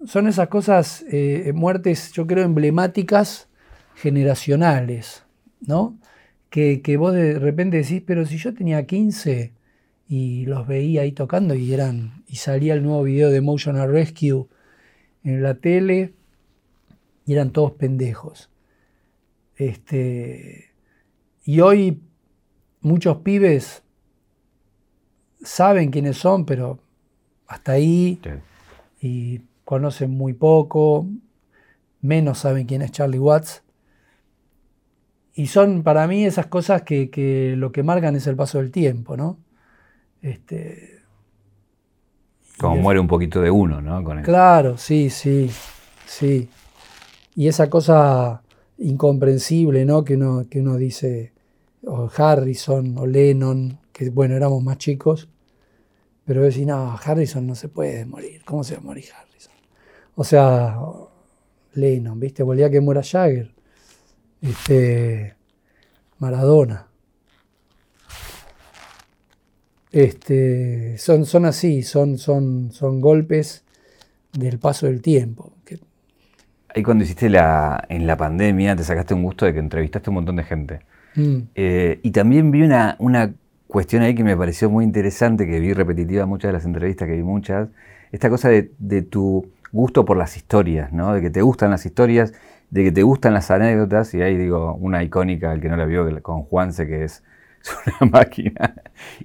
son esas cosas, eh, muertes, yo creo, emblemáticas generacionales, ¿no? Que, que, vos de repente decís, pero si yo tenía 15 y los veía ahí tocando y eran y salía el nuevo video de Emotional Rescue en la tele y eran todos pendejos. Este, y hoy muchos pibes saben quiénes son, pero hasta ahí y conocen muy poco, menos saben quién es Charlie Watts. Y son para mí esas cosas que, que lo que marcan es el paso del tiempo, ¿no? Este, Como muere un poquito de uno, ¿no? Claro, sí, sí, sí. Y esa cosa incomprensible, ¿no? Que uno, que uno dice, o Harrison, o Lennon, que bueno, éramos más chicos, pero decir, no, Harrison no se puede morir. ¿Cómo se va a morir Harrison? O sea, Lennon, ¿viste? Volvía que muera Jagger. Este, Maradona. Este, son, son así, son, son, son golpes del paso del tiempo. Ahí cuando hiciste la, en la pandemia, te sacaste un gusto de que entrevistaste un montón de gente. Mm. Eh, y también vi una, una cuestión ahí que me pareció muy interesante, que vi repetitiva muchas de las entrevistas, que vi muchas, esta cosa de, de, tu gusto por las historias, ¿no? De que te gustan las historias, de que te gustan las anécdotas, y ahí digo una icónica, el que no la vio con Juanse, que es una máquina.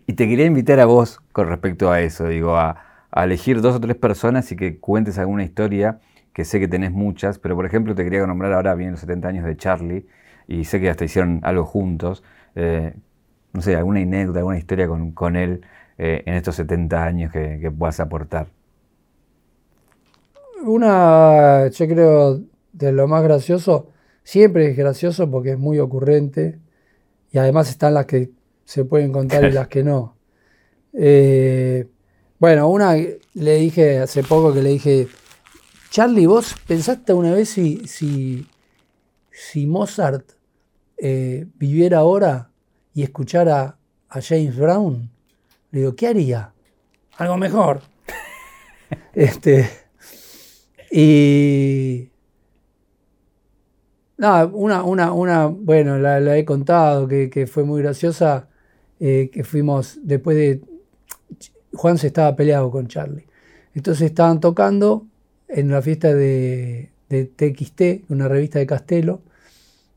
Y te quería invitar a vos con respecto a eso, digo, a, elegir dos o tres personas y que cuentes alguna historia, que sé que tenés muchas, pero por ejemplo te quería nombrar ahora, bien los 70 años de Charlie, y sé que hasta hicieron algo juntos. Eh, no sé, alguna anécdota, alguna historia con, él eh, en estos 70 años que puedas aportar. Una, yo creo, de lo más gracioso, siempre es gracioso porque es muy ocurrente y además están las que se pueden contar y las que no. Eh, bueno, una le dije hace poco que le dije, Charlie, ¿vos pensaste una vez si, si, si Mozart eh, viviera ahora y escuchara a James Brown? Le digo, ¿qué haría? Algo mejor. este, y no, una, una, una bueno, la, he contado, que, fue muy graciosa, eh, que fuimos después de... Juan se estaba peleado con Charlie. Entonces estaban tocando en la fiesta de, de TXT, una revista de Castelo,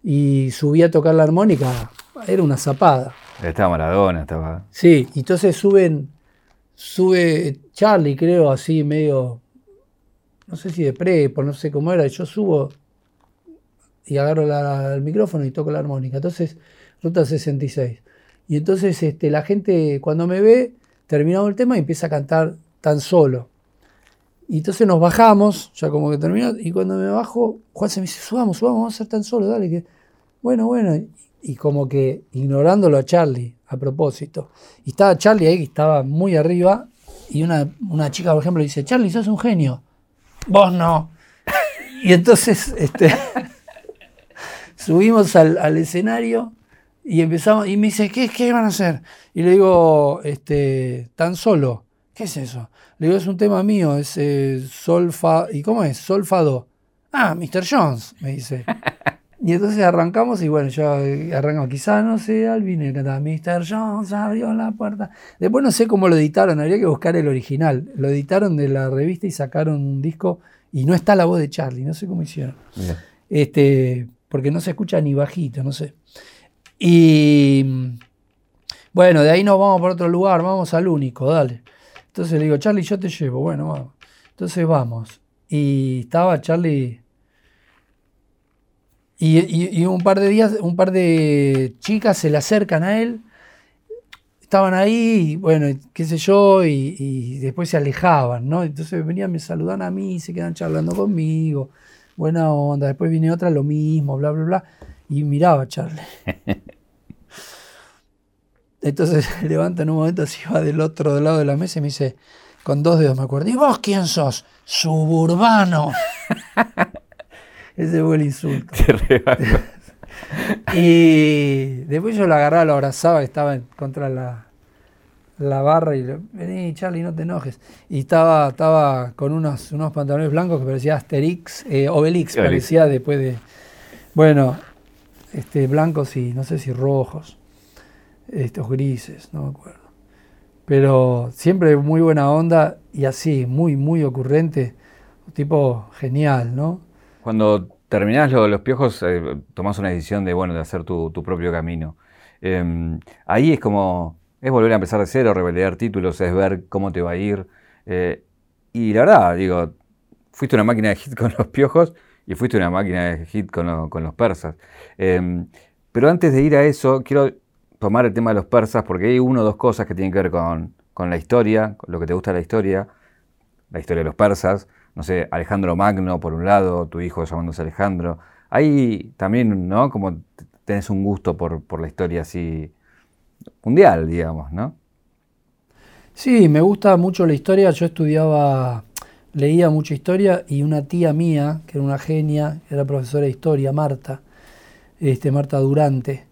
y subí a tocar la armónica, era una zapada. Estaba Maradona, estaba. Sí, entonces suben, sube Charlie, creo, así medio, no sé si de prepo, no sé cómo era, yo subo y agarro el micrófono y toco la armónica. Entonces, ruta 66. Y entonces este, la gente cuando me ve, terminado el tema, empieza a cantar tan solo. Y entonces nos bajamos, ya como que terminó, y cuando me bajo, Juan se me dice, subamos, subamos, vamos a hacer tan solo, dale, que bueno, bueno. Y como que ignorándolo a Charlie, a propósito. Y estaba Charlie ahí, estaba muy arriba, y una, una chica, por ejemplo, dice, Charlie, sos un genio. Vos no. Y entonces, este, subimos al, al escenario y empezamos, y me dice, ¿qué, qué van a hacer? Y le digo, este, tan solo. ¿Qué es eso? Le digo, es un tema mío, es eh, sol, fa, ¿y cómo es? Sol, fa, do. Ah, Mr. Jones, me dice. Y entonces arrancamos y bueno, yo arrancamos, quizá no sé, Alvin, y cantaba Mr. Jones abrió la puerta. Después no sé cómo lo editaron, habría que buscar el original. Lo editaron de la revista y sacaron un disco y no está la voz de Charlie, no sé cómo hicieron. Bien. Este, porque no se escucha ni bajito, no sé. Y bueno, de ahí nos vamos por otro lugar, vamos al único, dale. Entonces le digo, Charlie, yo te llevo, bueno, vamos. Entonces vamos. Y estaba Charlie. Y, y- y un par de días, un par de chicas se le acercan a él. Estaban ahí, y bueno, qué sé yo, y, después se alejaban, ¿no? Entonces venían, me saludan a mí, se quedan charlando conmigo. Buena onda. Después viene otra, lo mismo, bla, bla, bla. Y miraba a Charlie. Entonces se levanta en un momento, se va del otro lado de la mesa y me dice, con dos dedos me acuerdo, ¿y vos quién sos? Suburbano. Ese fue el insulto. Y después yo lo agarraba, lo abrazaba, estaba contra la, la barra y le, vení Charlie, no te enojes. Y estaba, estaba con unos, unos pantalones blancos que parecía Asterix, eh, Obelix, Obelix. parecía después de, bueno, este, blancos y no sé si rojos, estos grises, no me acuerdo. Pero siempre muy buena onda y así, muy, muy ocurrente, tipo genial, ¿no? Cuando terminás lo- los piojos, eh, tomás una decisión de, bueno, de hacer tu, propio camino. Eh, ahí es como, es volver a empezar de cero, revaliar títulos, es ver cómo te va a ir. Eh, y la verdad, digo, fuiste una máquina de hit con los piojos y fuiste una máquina de hit con, lo- con los persas. Eh, pero antes de ir a eso, quiero tomar el tema de los persas porque hay una o dos cosas que tienen que ver con, con la historia, con lo que te gusta de la historia, la historia de los persas, no sé, Alejandro Magno por un lado, tu hijo llamándose Alejandro. Ahí también, ¿no? Como tenés un gusto por, por la historia así mundial, digamos, ¿no? Sí, me gusta mucho la historia. Yo estudiaba, leía mucha historia y una tía mía, que era una genia, era profesora de historia, Marta, este, Marta Durante,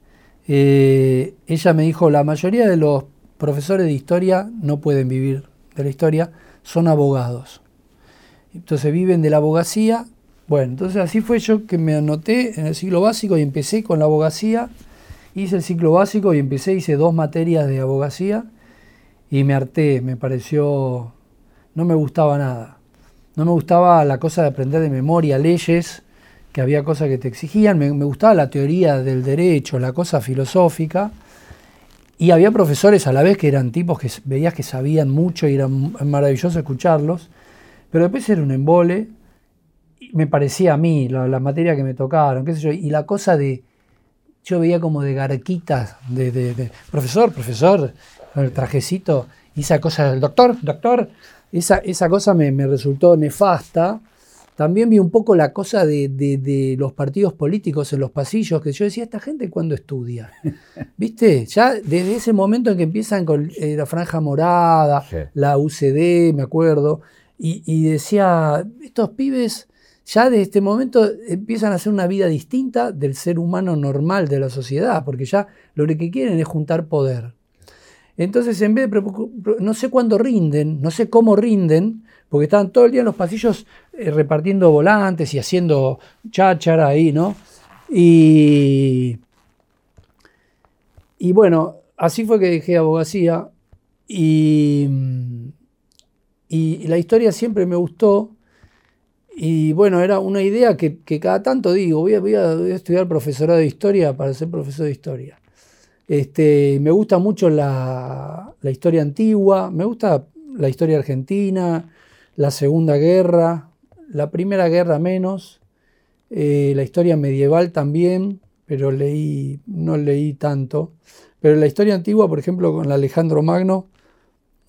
eh, ella me dijo, la mayoría de los profesores de historia no pueden vivir de la historia, son abogados. Entonces viven de la abogacía. Bueno, entonces así fue yo que me anoté en el ciclo básico y empecé con la abogacía. Hice el ciclo básico y empecé, hice dos materias de abogacía y me harté, me pareció, no me gustaba nada. No me gustaba la cosa de aprender de memoria leyes, que había cosas que te exigían, me, gustaba la teoría del derecho, la cosa filosófica, y había profesores a la vez que eran tipos que veías que sabían mucho y era maravilloso escucharlos, pero después era un embole, me parecía a mí, la, la materia que me tocaron, qué sé yo, y la cosa de, yo veía como de garquitas, de, de- de, profesor, profesor, con el trajecito, y esa cosa del doctor, doctor, esa, esa cosa me, me resultó nefasta. También vi un poco la cosa de, de- de los partidos políticos en los pasillos, que yo decía, ¿esta gente cuándo estudia? ¿Viste? Ya desde ese momento en que empiezan con eh, la franja morada, Sí. la UCD, me acuerdo, y, decía, estos pibes ya de este momento empiezan a hacer una vida distinta del ser humano normal de la sociedad, porque ya lo que quieren es juntar poder. Entonces, en vez de, no sé cuándo rinden, no sé cómo rinden, porque estaban todo el día en los pasillos eh, repartiendo volantes y haciendo cháchara ahí, ¿no? Y, y bueno, así fue que dejé abogacía y, y la historia siempre me gustó. Y bueno, era una idea que, cada tanto digo, voy a estudiar profesorado de historia para ser profesor de historia. Este, me gusta mucho la, la historia antigua, me gusta la historia argentina, la Segunda Guerra, la Primera Guerra menos, eh, la historia medieval también, pero leí, no leí tanto. Pero la historia antigua, por ejemplo, con Alejandro Magno,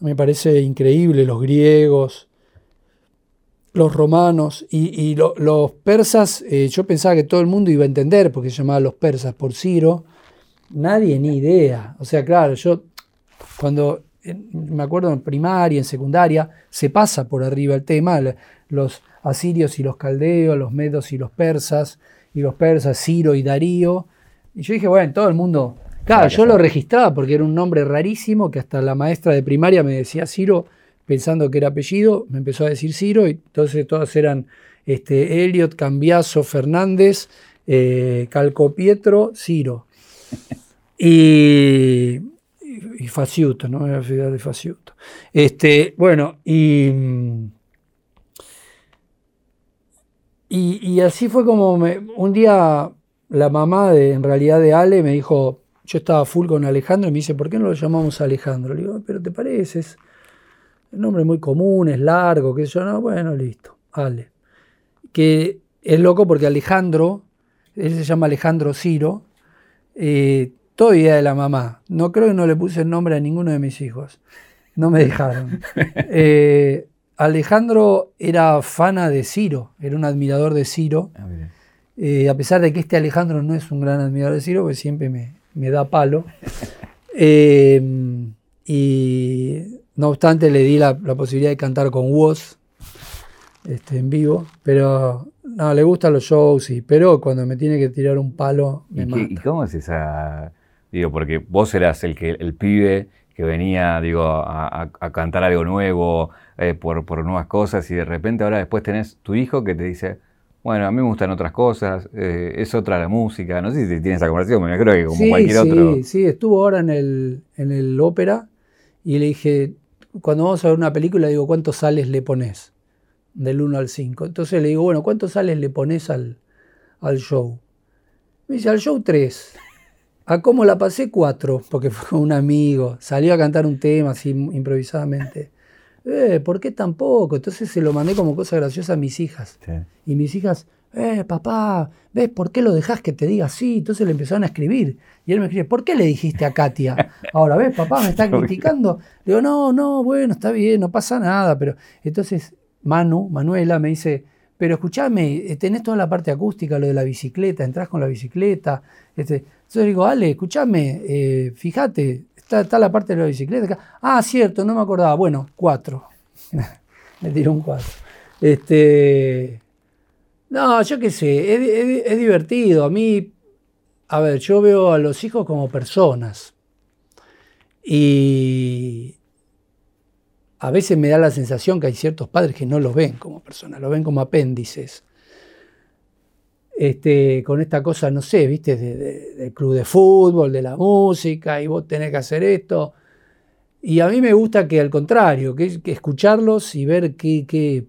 me parece increíble, los griegos, los romanos y, los persas, eh, yo pensaba que todo el mundo iba a entender porque se llamaban los persas por Ciro, nadie ni idea. O sea, claro, yo cuando me acuerdo en primaria, en secundaria, se pasa por arriba el tema, los asirios y los caldeos, los medos y los persas, y los persas, Ciro y Darío. Y yo dije, bueno, todo el mundo... Claro, yo lo registraba porque era un nombre rarísimo que hasta la maestra de primaria me decía Ciro, pensando que era apellido, me empezó a decir Ciro, y entonces todos eran este, Elliot, Cambiaso, Fernández, eh, Calcopietro, Ciro. Y, y Faciuto, ¿no? Era la ciudad de Faciuto. Este, bueno, y, y, así fue como un día la mamá de, en realidad de Ale me dijo, yo estaba full con Alejandro y me dice, ¿por qué no lo llamamos Alejandro? Le digo, pero te pareces, el nombre es muy común, es largo, que yo, no, bueno, listo, Ale. Que es loco porque Alejandro, él se llama Alejandro Ciro, eh, todo idea de la mamá. No creo que no le puse el nombre a ninguno de mis hijos. No me dejaron. Eh, Alejandro era fana de Ciro, era un admirador de Ciro. Ah, eh, a pesar de que este Alejandro no es un gran admirador de Ciro, pues siempre me, da palo. Eh, y no obstante, le di la, posibilidad de cantar con Woz este, en vivo, pero no, le gustan los shows, y, pero cuando me tiene que tirar un palo, me ¿Y, ¿Y cómo es esa Digo, porque vos eras el que el pibe que venía, digo, a, cantar algo nuevo, eh, por, nuevas cosas, y de repente ahora después tenés tu hijo que te dice, bueno, a mí me gustan otras cosas, eh, es otra la música, no sé si tienes esa conversación, me creo que como cualquier otro. Sí, sí, estuvo ahora en el, en el ópera y le dije, cuando vamos a ver una película, digo, ¿cuántos sales le pones? Del 1 al 5. Entonces le digo, bueno, ¿cuántos sales le pones al, al show? Me dice, al show 3. ¿A cómo la pasé? Cuatro, porque fue un amigo. Salió a cantar un tema así improvisadamente. Eh, ¿por qué tampoco? Entonces se lo mandé como cosa graciosa a mis hijas. Y mis hijas, eh, papá, ¿ves por qué lo dejas que te diga así? Entonces le empezaron a escribir. Y él me escribe, ¿por qué le dijiste a Katia? Ahora, ¿ves, papá me está criticando? Le digo, no, no, bueno, está bien, no pasa nada. Pero entonces Manu, Manuela, me dice, pero escúchame, eh, tenés toda la parte acústica, lo de la bicicleta, entras con la bicicleta. Este. Entonces digo, Ale, escúchame, eh, fíjate, está, la parte de la bicicleta. Ah, cierto, no me acordaba. Bueno, cuatro. me tiró un cuatro. Este, no, yo qué sé, es divertido. A mí, a ver, yo veo a los hijos como personas. Y, a veces me da la sensación que hay ciertos padres que no los ven como personas, los ven como apéndices. Este, con esta cosa, no sé, viste, del club de fútbol, de la música, y vos tenés que hacer esto. Y a mí me gusta que al contrario, que, escucharlos y ver qué,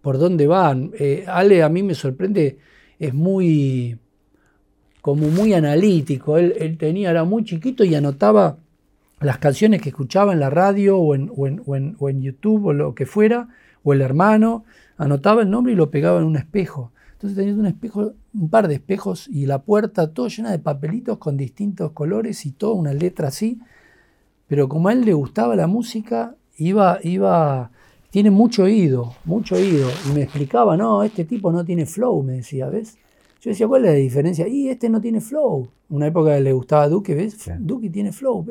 por dónde van. Eh, Ale a mí me sorprende, es muy, como muy analítico. Él, él tenía, era muy chiquito y anotaba las canciones que escuchaba en la radio o en, o en, YouTube o lo que fuera, o el hermano, anotaba el nombre y lo pegaba en un espejo. Entonces tenía un espejo, un par de espejos y la puerta todo llena de papelitos con distintos colores y toda una letra así. Pero como a él le gustaba la música, iba, iba, tiene mucho oído, mucho oído. Y me explicaba, no, este tipo no tiene flow, me decía, ¿ves? Yo decía, ¿cuál es la diferencia? Y este no tiene flow. Una época le gustaba a Duque, ¿ves? Duque tiene flow.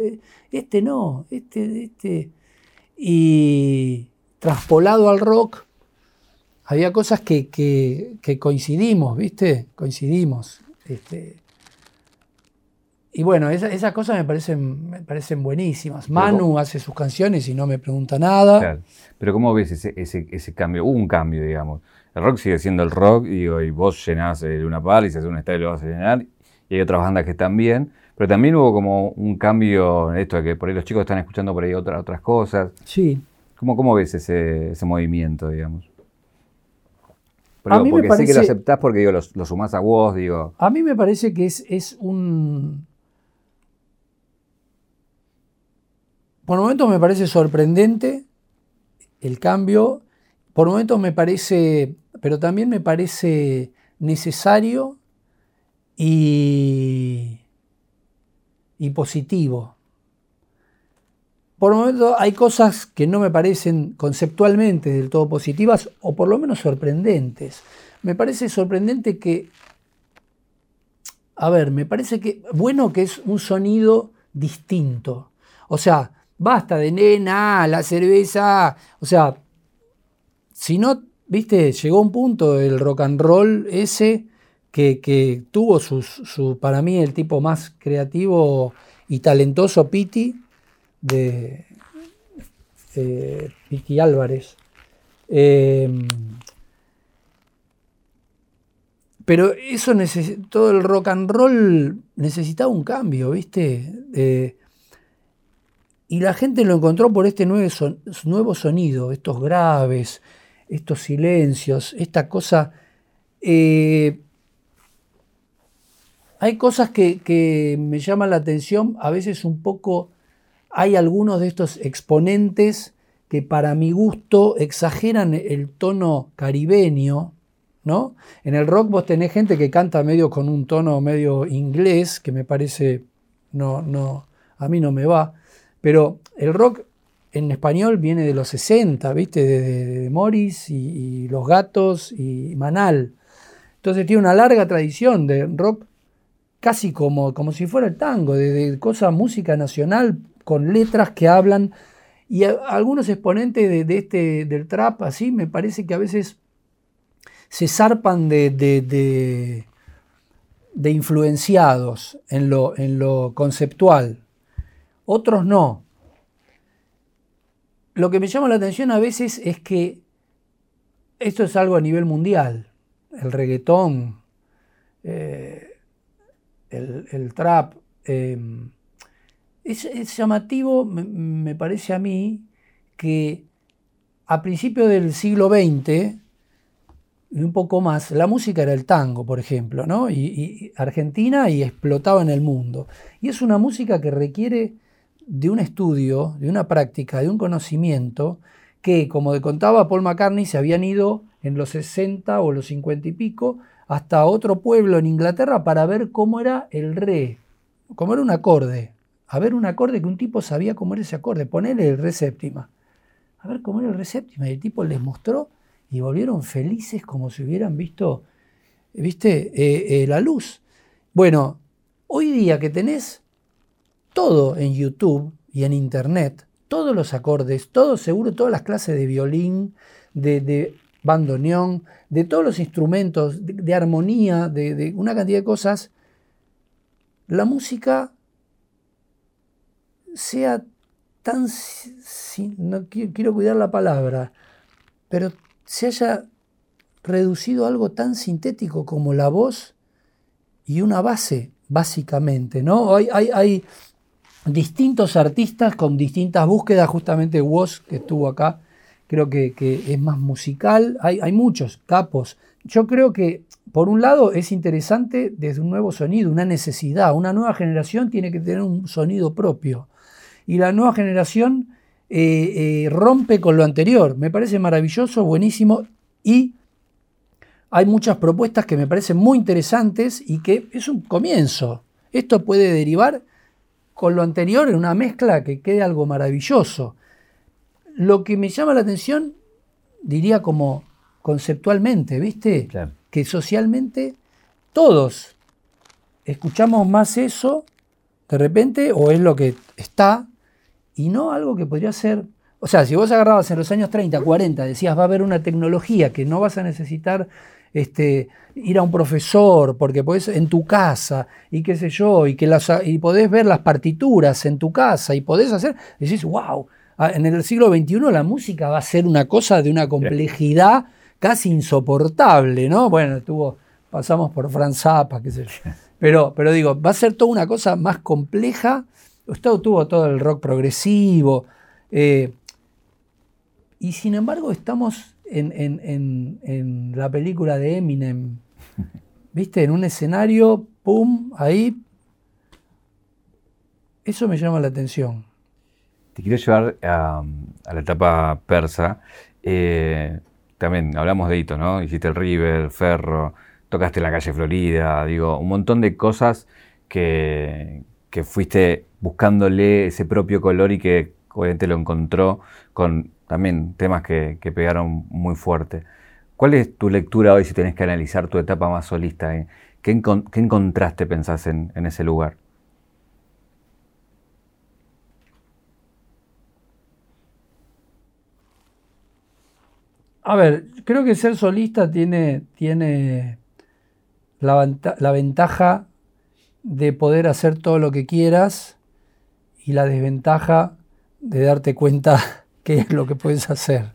Este no, este, este. Y traspolado al rock, había cosas que, coincidimos, ¿viste? Coincidimos. Este. Y bueno, esas cosas me parecen, me parecen buenísimas. Manu hace sus canciones y no me pregunta nada. Pero ¿cómo ves ese, ese, ese cambio? Hubo un cambio, digamos el rock sigue siendo el rock, y, y vos llenás una par y si haces un estadio lo vas a llenar, y hay otras bandas que están bien, pero también hubo como un cambio en esto de que por ahí los chicos están escuchando por ahí otras otras cosas. Sí. ¿Cómo, cómo ves ese, ese movimiento, digamos? A mí porque me parece, sé que lo aceptás porque digo, lo, lo, sumás a vos, digo. A mí me parece que es, es un. por momentos me parece sorprendente el cambio, por momentos me parece, pero también me parece necesario y, y positivo. Por momentos hay cosas que no me parecen conceptualmente del todo positivas o por lo menos sorprendentes. Me parece sorprendente que, a ver, me parece que, bueno que es un sonido distinto. O sea, basta de nena, la cerveza. O sea, si no, viste, llegó un punto del rock and roll ese que, tuvo su, para mí, el tipo más creativo y talentoso, Piti, de Piti Álvarez. Em, pero eso todo el rock and roll necesitaba un cambio, ¿viste? y la gente lo encontró por este nuevo, nuevo sonido, estos graves, estos silencios, esta cosa. Eh, hay cosas que, me llaman la atención, a veces un poco, hay algunos de estos exponentes que para mi gusto exageran el tono caribeño, ¿no? En el rock vos tenés gente que canta medio con un tono medio inglés, que me parece, no, no, a mí no me va, pero el rock en español viene de los 60, ¿viste? De, Morris y, Los Gatos y Manal. Entonces tiene una larga tradición de rock casi como, como si fuera el tango, de, de cosa, música nacional con letras que hablan. Y algunos exponentes de, este, del trap, así, me parece que a veces se zarpan de, de, influenciados en lo, en lo conceptual. Otros no. Lo que me llama la atención a veces es que esto es algo a nivel mundial. El reggaetón, eh, el, trap. Em, es, llamativo, me, parece a mí, que a principios del siglo XX, y un poco más, la música era el tango, por ejemplo, ¿no? y Argentina y explotaba en el mundo. Y es una música que requiere de un estudio, de una práctica, de un conocimiento que, como contaba Paul McCartney, se habían ido en los 60 o los 50 y pico hasta otro pueblo en Inglaterra para ver cómo era el re, cómo era un acorde. A ver un acorde que un tipo sabía cómo era ese acorde, ponerle el re séptima. A ver cómo era el re séptima. Y el tipo les mostró y volvieron felices como si hubieran visto, viste, eh, eh, la luz. Bueno, hoy día que tenés todo en YouTube y en Internet, todos los acordes, todo seguro, todas las clases de violín, de, bandoneón, de todos los instrumentos, de, armonía, de, una cantidad de cosas, la música sea tan, no quiero cuidar la palabra, pero se haya reducido a algo tan sintético como la voz y una base, básicamente, ¿no? Hay, hay, distintos artistas con distintas búsquedas, justamente Woz, que estuvo acá, creo que, es más musical, hay, hay, muchos capos. Yo creo que, por un lado, es interesante desde un nuevo sonido, una necesidad, una nueva generación tiene que tener un sonido propio. Y la nueva generación eh, eh, rompe con lo anterior, me parece maravilloso, buenísimo, y hay muchas propuestas que me parecen muy interesantes y que es un comienzo. Esto puede derivar con lo anterior en una mezcla que quede algo maravilloso. Lo que me llama la atención, diría como conceptualmente, ¿viste? Que socialmente todos escuchamos más eso de repente, o es lo que está, y no algo que podría ser. O sea, si vos agarrabas en los años 30, 40, decías va a haber una tecnología que no vas a necesitar este, ir a un profesor, porque podés en tu casa, y qué sé yo, y, que las, y podés ver las partituras en tu casa, y podés hacer, decís, wow, en el siglo XXI la música va a ser una cosa de una complejidad casi insoportable, ¿no? Bueno, tuvo, pasamos por Franz Zappa, qué sé yo. Pero, pero digo, va a ser toda una cosa más compleja. Usted tuvo todo el rock progresivo. Eh, y sin embargo, estamos en, la película de Eminem. ¿Viste? En un escenario, ¡pum! Ahí. Eso me llama la atención. Te quiero llevar a, la etapa persa. Eh, también hablamos de hito, ¿no? Hiciste el River, Ferro, tocaste la calle Florida, digo, un montón de cosas que, que fuiste buscándole ese propio color y que obviamente lo encontró con también temas que, pegaron muy fuerte. ¿Cuál es tu lectura hoy si tenés que analizar tu etapa más solista? Eh? ¿Qué, encontraste, pensás, en, ese lugar? A ver, creo que ser solista tiene, tiene la, ventaja de poder hacer todo lo que quieras y la desventaja de darte cuenta qué es lo que puedes hacer.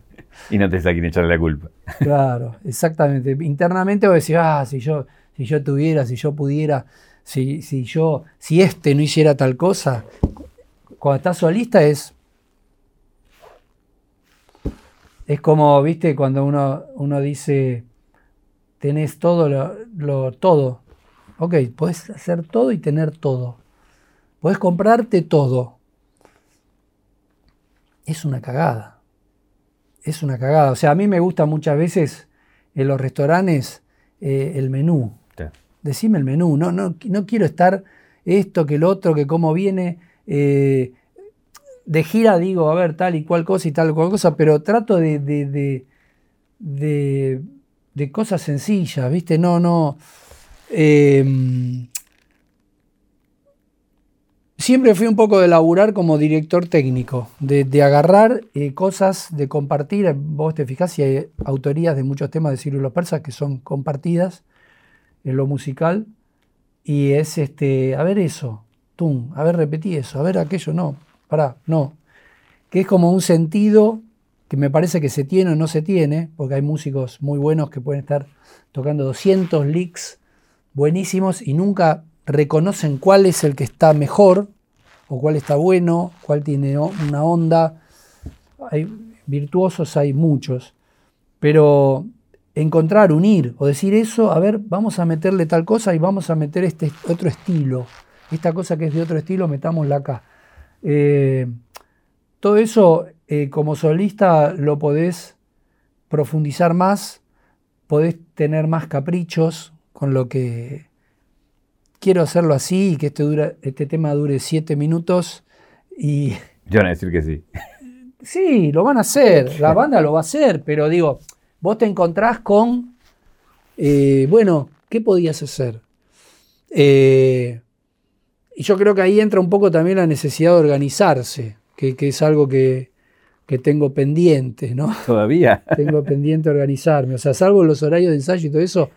Y no te está quien echarle la culpa. Claro, exactamente. Internamente vos decís, ah, si yo, si yo tuviera, si yo pudiera, si, si yo, si este no hiciera tal cosa. Cuando estás solista es. Es como, viste, cuando uno, uno dice, tenés todo lo, lo, todo. Ok, podés hacer todo y tener todo. Podés comprarte todo es una cagada. Es una cagada. O sea, a mí me gusta muchas veces en los restaurantes eh, el menú. Decime el menú. No, no, no quiero estar esto, que el otro, que cómo viene. Eh, de gira digo, a ver, tal y cual cosa y tal cual cosa, pero trato de, de, de, cosas sencillas, ¿viste? No, no. Eh, Siempre fui un poco de laburar como director técnico, de, agarrar eh, cosas, de compartir. Vos te fijás si hay autorías de muchos temas de Ciro y persas que son compartidas en lo musical. Y es este, a ver eso, tum, a ver repetí eso, a ver aquello, no, pará, no. Que es como un sentido que me parece que se tiene o no se tiene, porque hay músicos muy buenos que pueden estar tocando 200 licks buenísimos y nunca reconocen cuál es el que está mejor o cuál está bueno, cuál tiene una onda. Hay virtuosos, hay muchos. Pero encontrar, unir o decir eso, a ver, vamos a meterle tal cosa y vamos a meter este otro estilo. Esta cosa que es de otro estilo, metámosla acá. Eh, todo eso, eh, como solista, lo podés profundizar más, podés tener más caprichos con lo que quiero hacerlo así y que este, dura, este tema dure siete minutos y... Yo van a decir que sí. Sí, lo van a hacer, la banda lo va a hacer, pero digo, vos te encontrás con, eh, bueno, ¿qué podías hacer? Eh, y yo creo que ahí entra un poco también la necesidad de organizarse, que, es algo que, que, tengo pendiente, ¿no? Todavía. tengo pendiente organizarme. O sea, salvo los horarios de ensayo y todo eso,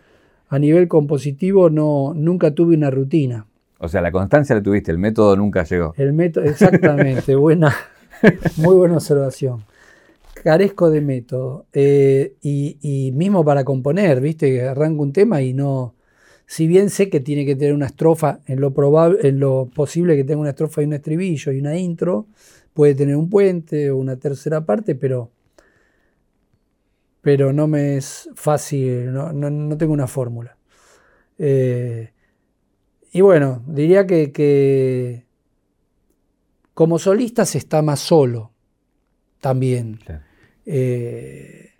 a nivel compositivo no, nunca tuve una rutina. O sea, la constancia la tuviste, el método nunca llegó. El método, exactamente, buena, muy buena observación. Carezco de método. Eh, y, mismo para componer, viste, arranco un tema y no. Si bien sé que tiene que tener una estrofa, en lo probable, en lo posible que tenga una estrofa y un estribillo y una intro, puede tener un puente o una tercera parte, pero pero no me es fácil, no, tengo una fórmula. Eh, y bueno, diría que, como solista se está más solo también. Eh,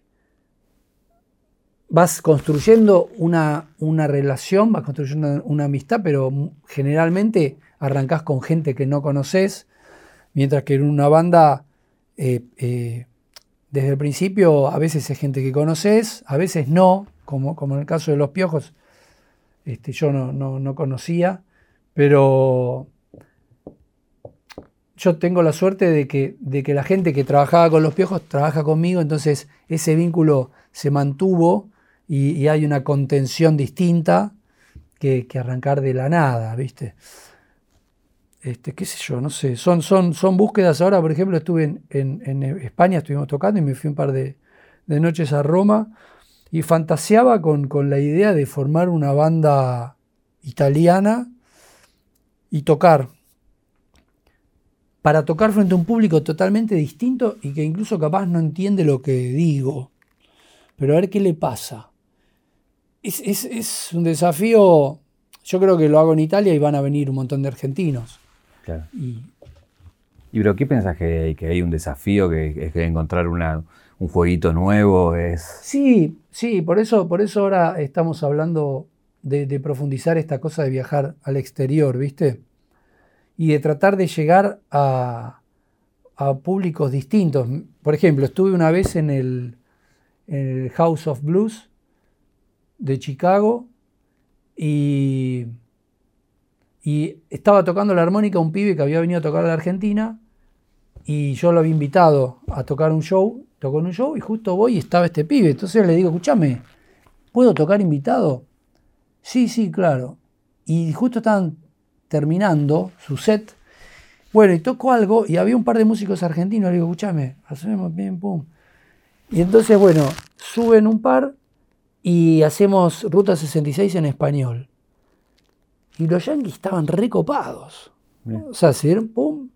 vas construyendo una, una, relación, vas construyendo una, amistad, pero generalmente arrancás con gente que no conoces, mientras que en una banda eh, desde el principio a veces es gente que conoces, a veces no, como, como en el caso de los piojos, este, yo no, conocía, pero yo tengo la suerte de que, de que la gente que trabajaba con los piojos trabaja conmigo, entonces ese vínculo se mantuvo y, hay una contención distinta que, arrancar de la nada, ¿viste? Este, qué sé yo, no sé, son, son, son búsquedas. Ahora, por ejemplo, estuve en, España, estuvimos tocando y me fui un par de, noches a Roma y fantaseaba con, la idea de formar una banda italiana y tocar. Para tocar frente a un público totalmente distinto y que incluso capaz no entiende lo que digo. Pero a ver qué le pasa. Es, es un desafío, yo creo que lo hago en Italia y van a venir un montón de argentinos. Y, ¿Y pero qué pensás que hay? ¿Que hay un desafío? ¿Que es que encontrar una, un jueguito nuevo? Es... Sí, sí, por eso, por eso ahora estamos hablando de, de profundizar esta cosa de viajar al exterior, ¿viste? Y de tratar de llegar a, a públicos distintos. Por ejemplo, estuve una vez en el, en el House of Blues de Chicago y, y estaba tocando la armónica un pibe que había venido a tocar a la Argentina y yo lo había invitado a tocar un show, tocó en un show y justo voy y estaba este pibe. Entonces le digo, escúchame, ¿puedo tocar invitado? Sí, sí, claro. Y justo estaban terminando su set bueno, y tocó algo y había un par de músicos argentinos. Le digo, escúchame, hacemos bien, pum. Y entonces, bueno, suben un par y hacemos Ruta 66 en español. Y los yanquis estaban recopados. O sea, se dieron pum.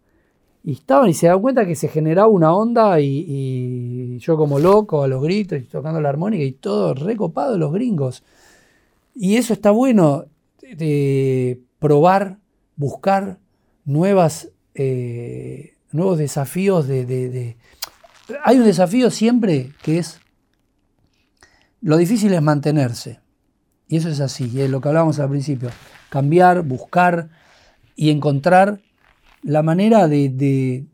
Y estaban y se daban cuenta que se generaba una onda y, yo como loco a los gritos y tocando la armónica y todo recopado los gringos. Y eso está bueno de probar, buscar nuevas eh, nuevos desafíos de, Hay un desafío siempre que es... Lo difícil es mantenerse. Y eso es así, y es lo que hablábamos al principio. Cambiar, buscar y encontrar la manera de,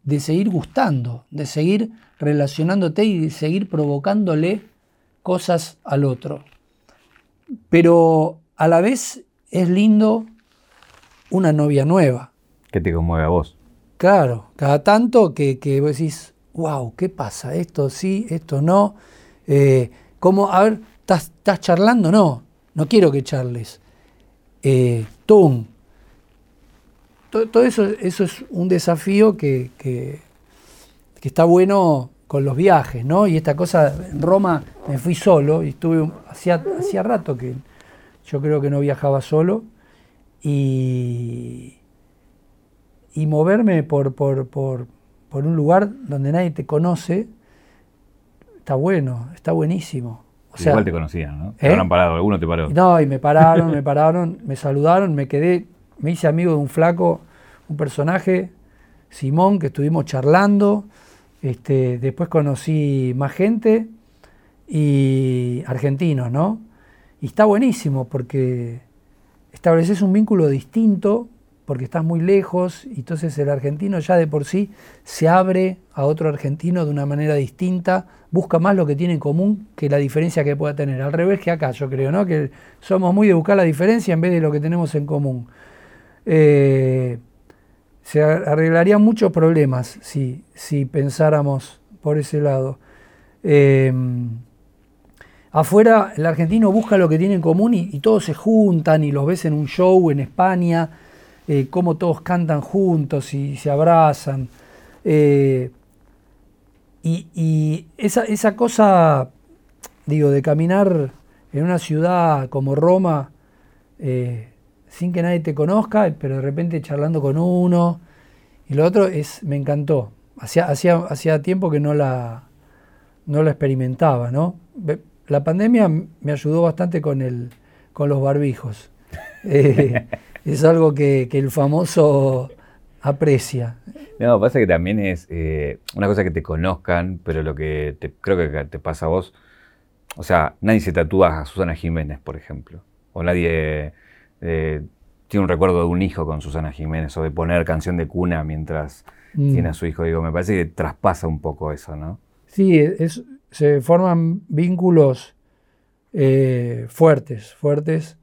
de, seguir gustando, de seguir relacionándote y de seguir provocándole cosas al otro. Pero a la vez es lindo una novia nueva. Que te conmueve a vos. Claro, cada tanto que, que vos decís, wow, ¿qué pasa? Esto sí, esto no. Eh, ¿Cómo? A ver, ¿estás, charlando? No, no quiero que charles. Eh, ¡Tum! Todo, eso, eso es un desafío que, que, está bueno con los viajes, ¿no? Y esta cosa, en Roma me fui solo y estuve, hacía, hacía rato que yo creo que no viajaba solo y y moverme por, por, por, por, un lugar donde nadie te conoce, está bueno, está buenísimo. O sea, Igual te conocían, ¿no? Te ¿eh? habrán parado, alguno te paró. No, y me pararon, me pararon, me saludaron, me quedé, me hice amigo de un flaco, un personaje, Simón, que estuvimos charlando. Este, después conocí más gente y argentinos, ¿no? Y está buenísimo porque estableces un vínculo distinto porque estás muy lejos, y entonces el argentino ya de por sí se abre a otro argentino de una manera distinta, busca más lo que tiene en común que la diferencia que pueda tener. Al revés que acá, yo creo, ¿no? Que somos muy de buscar la diferencia en vez de lo que tenemos en común. Eh, se arreglarían muchos problemas si, si pensáramos por ese lado. Eh, afuera el argentino busca lo que tiene en común y todos se juntan y los ves en un show en España eh, cómo todos cantan juntos y se abrazan. Eh, y, esa, cosa, digo, de caminar en una ciudad como Roma, eh, sin que nadie te conozca, pero de repente charlando con uno, y lo otro es, me encantó. Hacía, hacía, hacía tiempo que no la, no la experimentaba, ¿no? La pandemia me ayudó bastante con, el, con los barbijos. es algo que, el famoso aprecia. No, pasa que también es eh, una cosa que te conozcan, pero lo que creo que te pasa a vos, o sea, nadie se tatúa a Susana Jiménez, por ejemplo, o nadie eh, tiene un recuerdo de un hijo con Susana Jiménez, o de poner canción de cuna mientras mm. tiene a su hijo. Digo, me parece que traspasa un poco eso, ¿no? Sí, es, se forman vínculos eh, fuertes, fuertes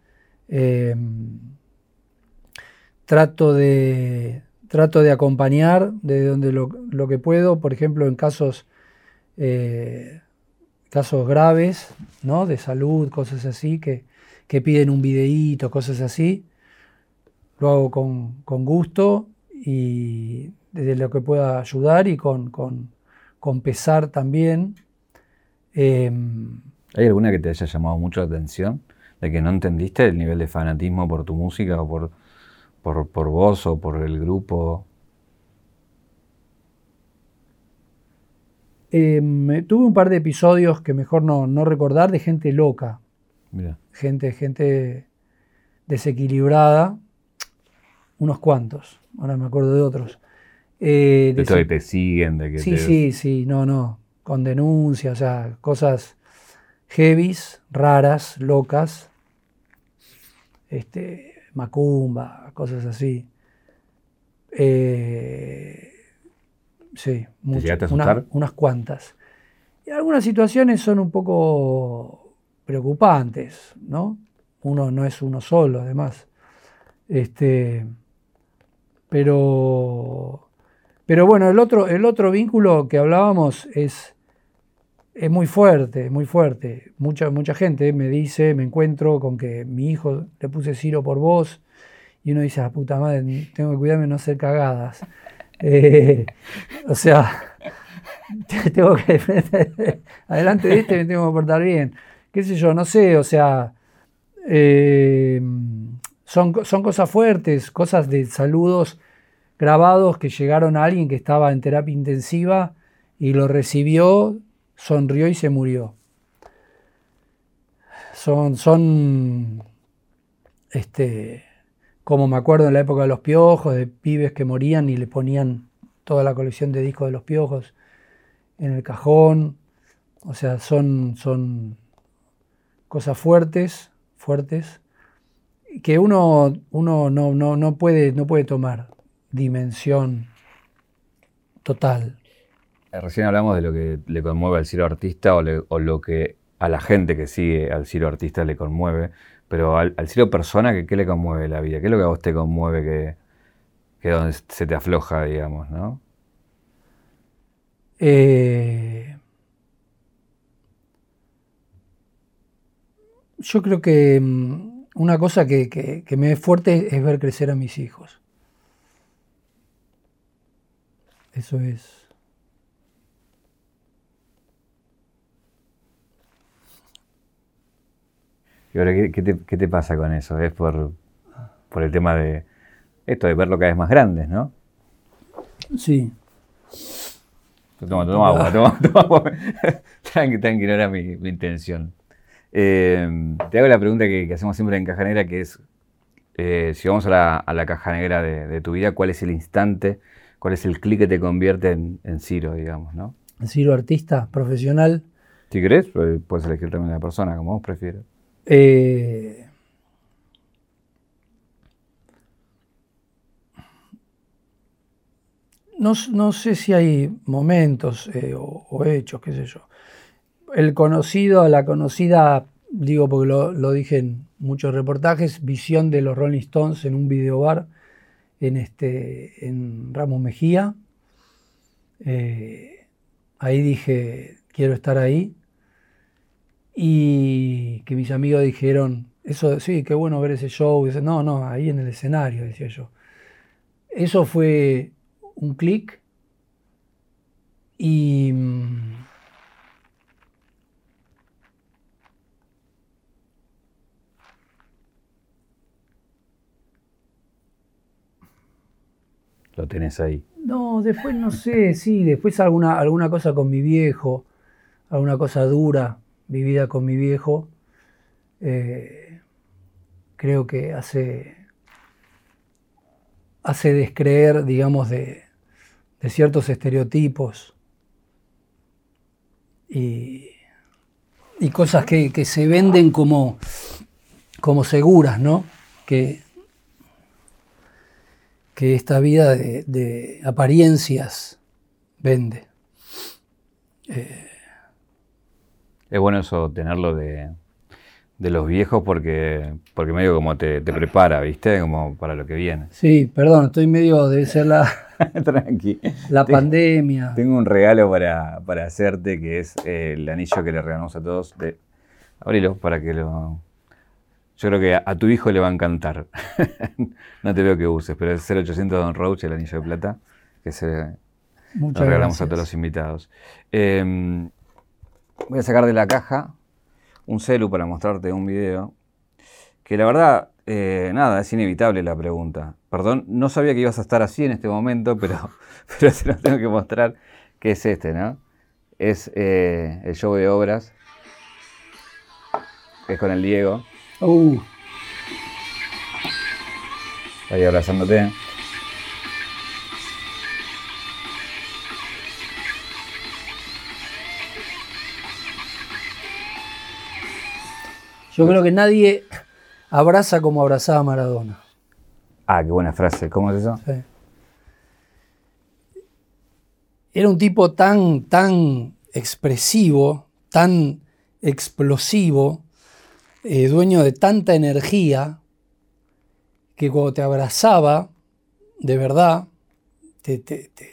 trato de, trato de acompañar de donde lo, que puedo, por ejemplo, en casos, eh, casos graves, ¿no? De salud, cosas así, que, que piden un videíto, cosas así. Lo hago con, gusto y desde lo que pueda ayudar y con, con, pesar también. Em, ¿Hay alguna que te haya llamado mucho la atención? ¿De que no entendiste el nivel de fanatismo por tu música o por por, por vos o por el grupo? Em, tuve un par de episodios que mejor no, recordar de gente loca. Gente, gente desequilibrada. Unos cuantos. Ahora me acuerdo de otros. Eh, De todo que te siguen, de que Sí, te- sí, sí, no, no. Con denuncias, o sea, cosas heavies, raras, locas. Este, macumba, cosas así. Eh, sí, muchas, unas- unas cuantas. Y algunas situaciones son un poco preocupantes, ¿no? Uno no es uno solo, además. Este, pero, pero bueno, el otro, el otro vínculo que hablábamos es, es muy fuerte, muy fuerte. Mucha, mucha gente me dice, me encuentro con que mi hijo le puse Ciro por vos, y uno dice, a puta madre, tengo que cuidarme de no hacer cagadas. Eh, o sea, tengo que, adelante de este me tengo que portar bien. Qué sé yo, no sé, o sea, eh, son, son cosas fuertes, cosas de saludos grabados que llegaron a alguien que estaba en terapia intensiva y lo recibió, sonrió y se murió. Son, son, este, como me acuerdo en la época de los piojos, de pibes que morían y le ponían toda la colección de discos de los piojos en el cajón. O sea, son, son cosas fuertes, fuertes, que uno, uno no, no, no, puede, no puede tomar dimensión total. Recién hablamos de lo que le conmueve al Ciro artista o, lo que a la gente que sigue al Ciro artista le conmueve, pero al, al Ciro persona, ¿qué, ¿qué le conmueve la vida? ¿Qué es lo que a vos te conmueve que, que donde se te afloja, digamos, no? Eh, yo creo que mm, una cosa que- que me es fuerte es ver crecer a mis hijos. Eso es. Y ahora, ¿qué, qué te, qué te pasa con eso? ¿Es por, por el tema de esto, de verlo cada vez más grandes, no? Sí. Toma, toma agua, toma, toma agua. tranqui, tranqui, no era mi, mi intención. Eh, te hago la pregunta que, que hacemos siempre en Caja Negra, que es, eh, si vamos a la, a la caja negra de, de tu vida, ¿cuál es el instante, cuál es el clic que te convierte en, en Ciro, digamos, no? Ciro artista, profesional. Si querés, pues, puedes elegir también la persona, como vos prefieras. Eh, no, no sé si hay momentos eh, o, o hechos, qué sé yo. El conocido, la conocida, digo porque lo, lo dije en muchos reportajes, visión de los Rolling Stones en un videobar en, este, en Ramos Mejía. Eh, ahí dije, quiero estar ahí y que mis amigos dijeron, eso sí, qué bueno ver ese show. Y dice, no, no, ahí en el escenario, decía yo. Eso fue un clic y mm, Lo tenés ahí. no, después no sé, sí, después alguna, alguna cosa con mi viejo, alguna cosa dura vivida con mi viejo, eh, creo que hace, hace descreer, digamos, de, ciertos estereotipos y, y cosas que, se venden como, como seguras, ¿no? Que, que esta vida de, de apariencias vende. Es bueno eso, tenerlo de, de los viejos porque, porque medio como te, te prepara, ¿viste? Como para lo que viene. Sí, perdón, estoy medio, debe ser la, Tranqui. la pandemia. Tengo un regalo para, para hacerte que es eh, el anillo que le regalamos a todos. De... Abrilo para que lo. Yo creo que a, a tu hijo le va a encantar. no te veo que uses, pero es 0800 Don Roach, el anillo de plata, que se lo Muchas regalamos a todos los invitados. Eh, voy a sacar de la caja un celu para mostrarte un video. Que la verdad, eh, nada, es inevitable la pregunta. Perdón, no sabía que ibas a estar así en este momento, pero, pero te lo tengo que mostrar, que es este, ¿no? Es eh, el show de obras, que es con el Diego, Uh, ahí abrazándote. Yo creo que nadie abraza como abrazaba a Maradona. Ah, qué buena frase. ¿Cómo es eso? Sí. Era un tipo tan, tan expresivo, tan explosivo, eh, dueño de tanta energía, que cuando te abrazaba, de verdad, te, te- te-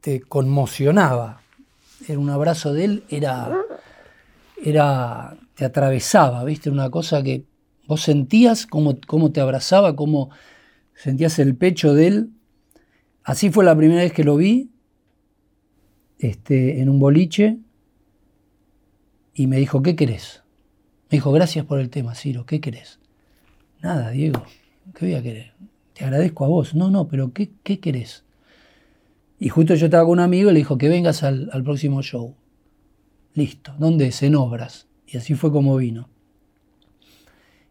te conmocionaba. Era un abrazo de él, era, era, te atravesaba, ¿viste? Una cosa que vos sentías cómo, cómo te abrazaba, cómo sentías el pecho de él. Así fue la primera vez que lo vi, este, en un boliche, y me dijo, ¿qué querés? Me dijo, gracias por el tema, Ciro, ¿qué querés? Nada, Diego, ¿qué voy a querer? Te agradezco a vos. No, no, pero ¿qué, qué querés? Y justo yo estaba con un amigo y le dijo que vengas al, al próximo show. Listo. ¿Dónde es? En obras. Y así fue como vino.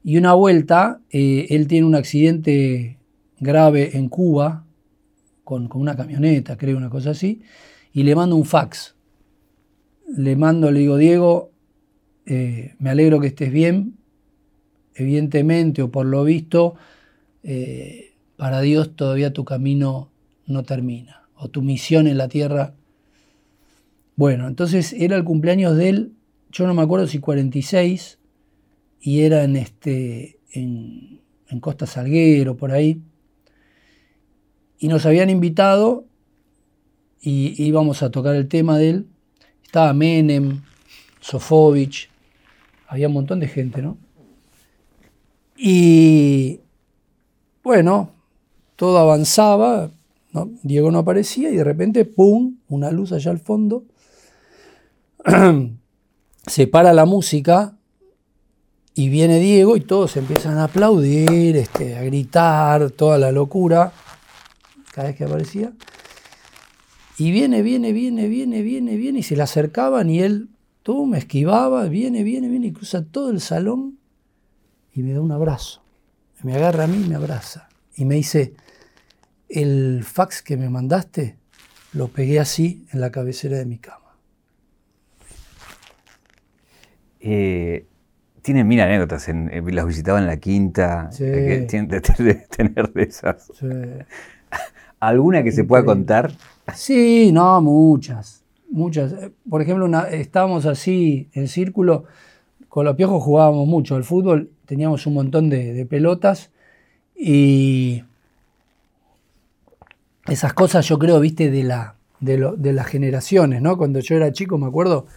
Y una vuelta, eh, él tiene un accidente grave en Cuba, con, una camioneta, creo, una cosa así, y le mando un fax. Le mando, le digo, Diego, eh, me alegro que estés bien. Evidentemente, o por lo visto, eh, para Dios todavía tu camino no termina, o tu misión en la tierra. Bueno, entonces era el cumpleaños de él, yo no me acuerdo si 46, y era en, este, en, Costa Salguero, por ahí. Y nos habían invitado y íbamos a tocar el tema de él. Estaba Menem, Sofovich, había un montón de gente, ¿no? Y bueno, todo avanzaba, ¿no? Diego no aparecía y de repente, ¡pum!, una luz allá al fondo. Se para la música y viene Diego y todos empiezan a aplaudir, este, a gritar, toda la locura, cada vez que aparecía. Y viene, viene, viene, viene, viene, viene, y se le acercaban y él, tú me esquivaba, viene, viene, viene, y cruza todo el salón y me da un abrazo. Me agarra a mí y me abraza. Y me dice, el fax que me mandaste lo pegué así en la cabecera de mi cama. Eh, tienen mil anécdotas. En, eh, los visitaba en la quinta. Sí. que tienen de, tener de esas. Sí. ¿Alguna que se pueda contar? Sí, no, muchas, muchas. Eh, Por ejemplo, una- estábamos así en círculo, con los piojos jugábamos mucho al fútbol, teníamos un montón de, de pelotas y esas cosas yo creo, viste, de, la, de, lo- de las generaciones, ¿no? Cuando yo era chico, me acuerdo,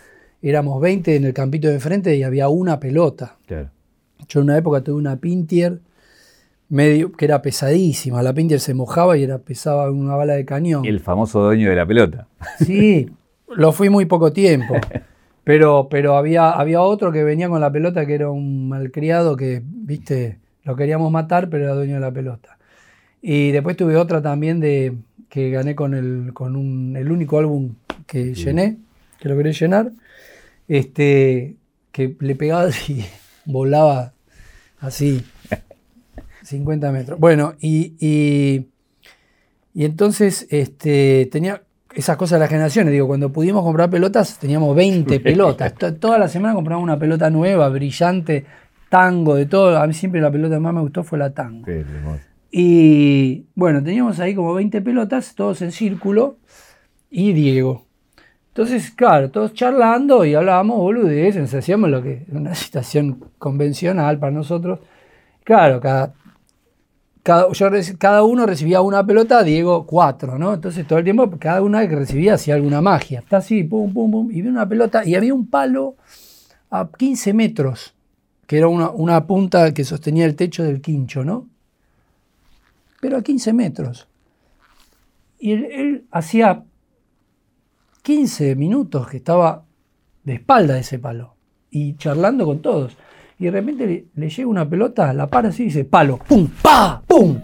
éramos 20 en el campito de enfrente y había una pelota. Claro. Yo en una época tuve una Pintier medio, que era pesadísima, la Pintier se mojaba y era, pesaba una bala de cañón. El famoso dueño de la pelota. Sí, lo fui muy poco tiempo. Pero, pero había, había otro que venía con la pelota que era un malcriado que, viste, lo queríamos matar, pero era dueño de la pelota. Y después tuve otra también de que gané con el, con un, el único álbum que llené, que lo quería llenar, este, que le pegaba y volaba así, 50 metros. Bueno, y, y, y entonces este, tenía esas cosas de las generaciones. Digo, cuando pudimos comprar pelotas, teníamos 20 pelotas. To- Toda la semana comprábamos una pelota nueva, brillante, tango, de todo. A mí siempre la pelota que más me gustó fue la tango. Y bueno, teníamos ahí como 20 pelotas, todos en círculo, y Diego. Entonces, claro, todos charlando y hablábamos boludeces, hacíamos lo que una situación convencional para nosotros. Claro, cada, cada, yo cada uno recibía una pelota, Diego cuatro, ¿no? Entonces todo el tiempo, cada una que recibía hacía alguna magia. Está así, pum, pum, pum, y vi una pelota, y había un palo a 15 metros, que era una, punta que sostenía el techo del quincho, ¿no? pero a 15 metros. Y él hacía 15 minutos que estaba de espalda de ese palo y charlando con todos. Y de repente le, le llega una pelota, la para así y dice, palo, pum, pa, pum.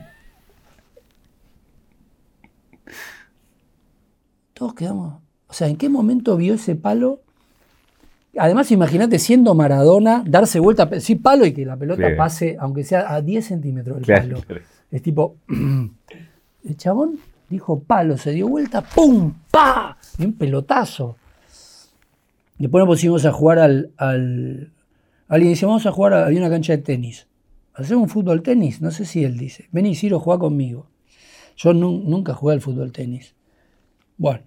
Todos quedamos. O sea, ¿en qué momento vio ese palo? Además, imagínate siendo Maradona, darse vuelta, sí, palo y que la pelota Claro. pase, aunque sea a 10 centímetros del Claro, palo. claro. Es tipo, el chabón dijo palo, se dio vuelta, ¡pum! ¡pa! Un pelotazo. Después nos pusimos a jugar al, al, Alguien dice, vamos a jugar, a- una cancha de tenis. ¿Hacemos un fútbol tenis? No sé si él dice. Vení, Ciro, juega conmigo. Yo nu- nunca jugué al fútbol tenis. Bueno,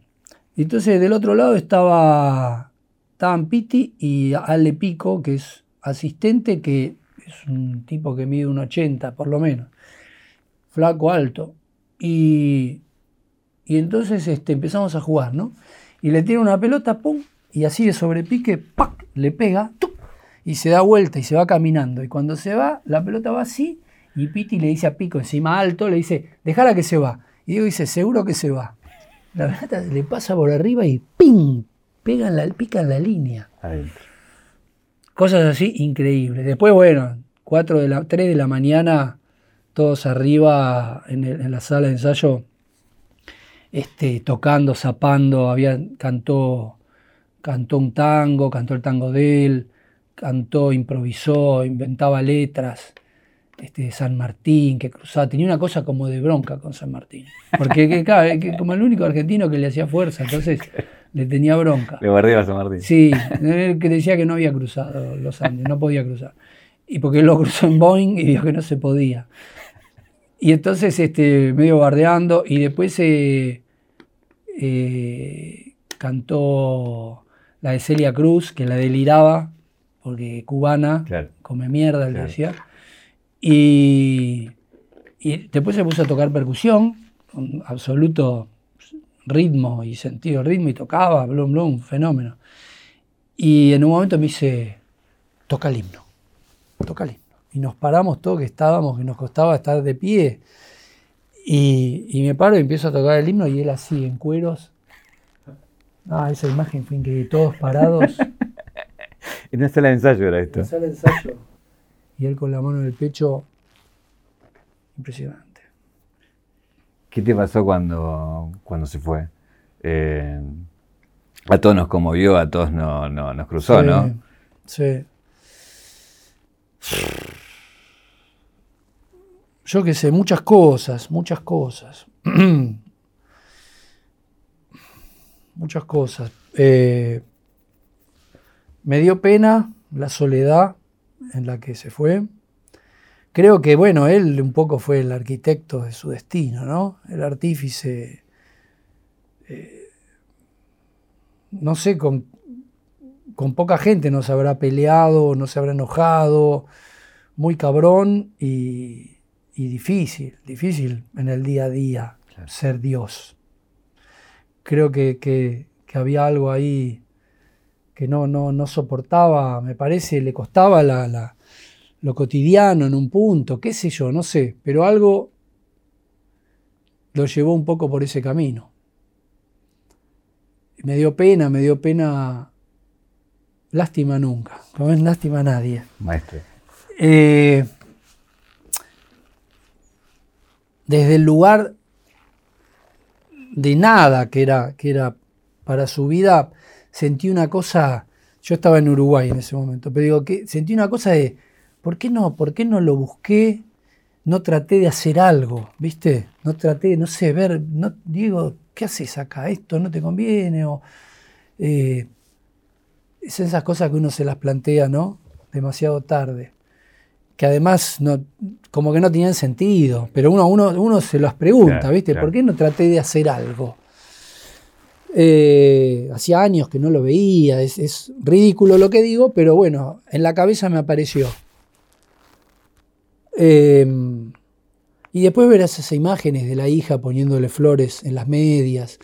entonces del otro lado estaba, estaban Piti y Ale Pico, que es asistente, que es un tipo que mide un 80 por lo menos. Flaco, alto. Y, y entonces este, empezamos a jugar, ¿no? Y le tira una pelota, pum, y así de sobrepique, ¡pac! le pega, ¡tuc! y se da vuelta y se va caminando. Y cuando se va, la pelota va así, y Piti le dice a Pico, encima alto, le dice, dejala que se va. Y Diego dice, seguro que se va. La pelota le pasa por arriba y ¡ping! Pega en la, pica en la línea. Adentro. Cosas así increíbles. Después, bueno, 4 de la, 3 de la mañana, todos arriba en, el- en la sala de ensayo, este, tocando, zapando, había, cantó, cantó un tango, cantó el tango de él, cantó, improvisó, inventaba letras. Este, San Martín, que cruzaba, tenía una cosa como de bronca con San Martín. Porque que, claro, que como el único argentino que le hacía fuerza, entonces le tenía bronca. Le guardé a San Martín. Sí, él que decía que no había cruzado los Andes, no podía cruzar. Y porque él lo cruzó en Boeing y dijo que no se podía. Y entonces, este, medio bardeando, y después eh, eh, cantó la de Celia Cruz, que la deliraba, porque cubana, Claro. come mierda, le Claro. decía. Y, y después se puso a tocar percusión, con absoluto ritmo y sentido ritmo, y tocaba, blum, blum, fenómeno. Y en un momento me dice, toca el himno, toca el himno. Y nos paramos todos que estábamos, que nos costaba estar de pie. Y, y me paro y empiezo a tocar el himno y él así, en cueros. Ah, esa imagen fue increíble, todos parados. En una sala de ensayo era esto. en sala de ensayo. Y él con la mano en el pecho. Impresionante. ¿Qué te pasó cuando, cuando se fue? Eh, a todos nos conmovió, a todos no, no- nos cruzó, Sí, ¿no? Sí. Yo qué sé, muchas cosas, muchas cosas. muchas cosas. Eh, me dio pena la soledad en la que se fue. Creo que, bueno, él un poco fue el arquitecto de su destino, ¿no? El artífice. eh, no sé con con poca gente no se habrá peleado, no se habrá enojado, muy cabrón y, y difícil, difícil en el día a día Claro. ser Dios. Creo que, que- que había algo ahí que no, no, no soportaba, me parece, le costaba la- la- lo cotidiano en un punto, qué sé yo, no sé, pero algo lo llevó un poco por ese camino. Me dio pena, me dio pena Lástima nunca, no es lástima a nadie. Maestro. Eh, desde el lugar de nada que era, que era para su vida, sentí una cosa, yo estaba en Uruguay en ese momento, pero digo que sentí una cosa de, ¿por qué no, por qué no lo busqué? No traté de hacer algo, ¿viste? No traté, no sé, ver, no, digo, ¿qué haces acá? ¿Esto no te conviene? O, eh, es esas cosas que uno se las plantea, ¿no? Demasiado tarde. Que además no, como que no tenían sentido. Pero uno, uno, uno se las pregunta, Claro, ¿viste? claro. ¿Por qué no traté de hacer algo? Eh, hacía años que no lo veía, es, es ridículo lo que digo, pero bueno, en la cabeza me apareció. Eh, y después ver esas imágenes de la hija poniéndole flores en las medias,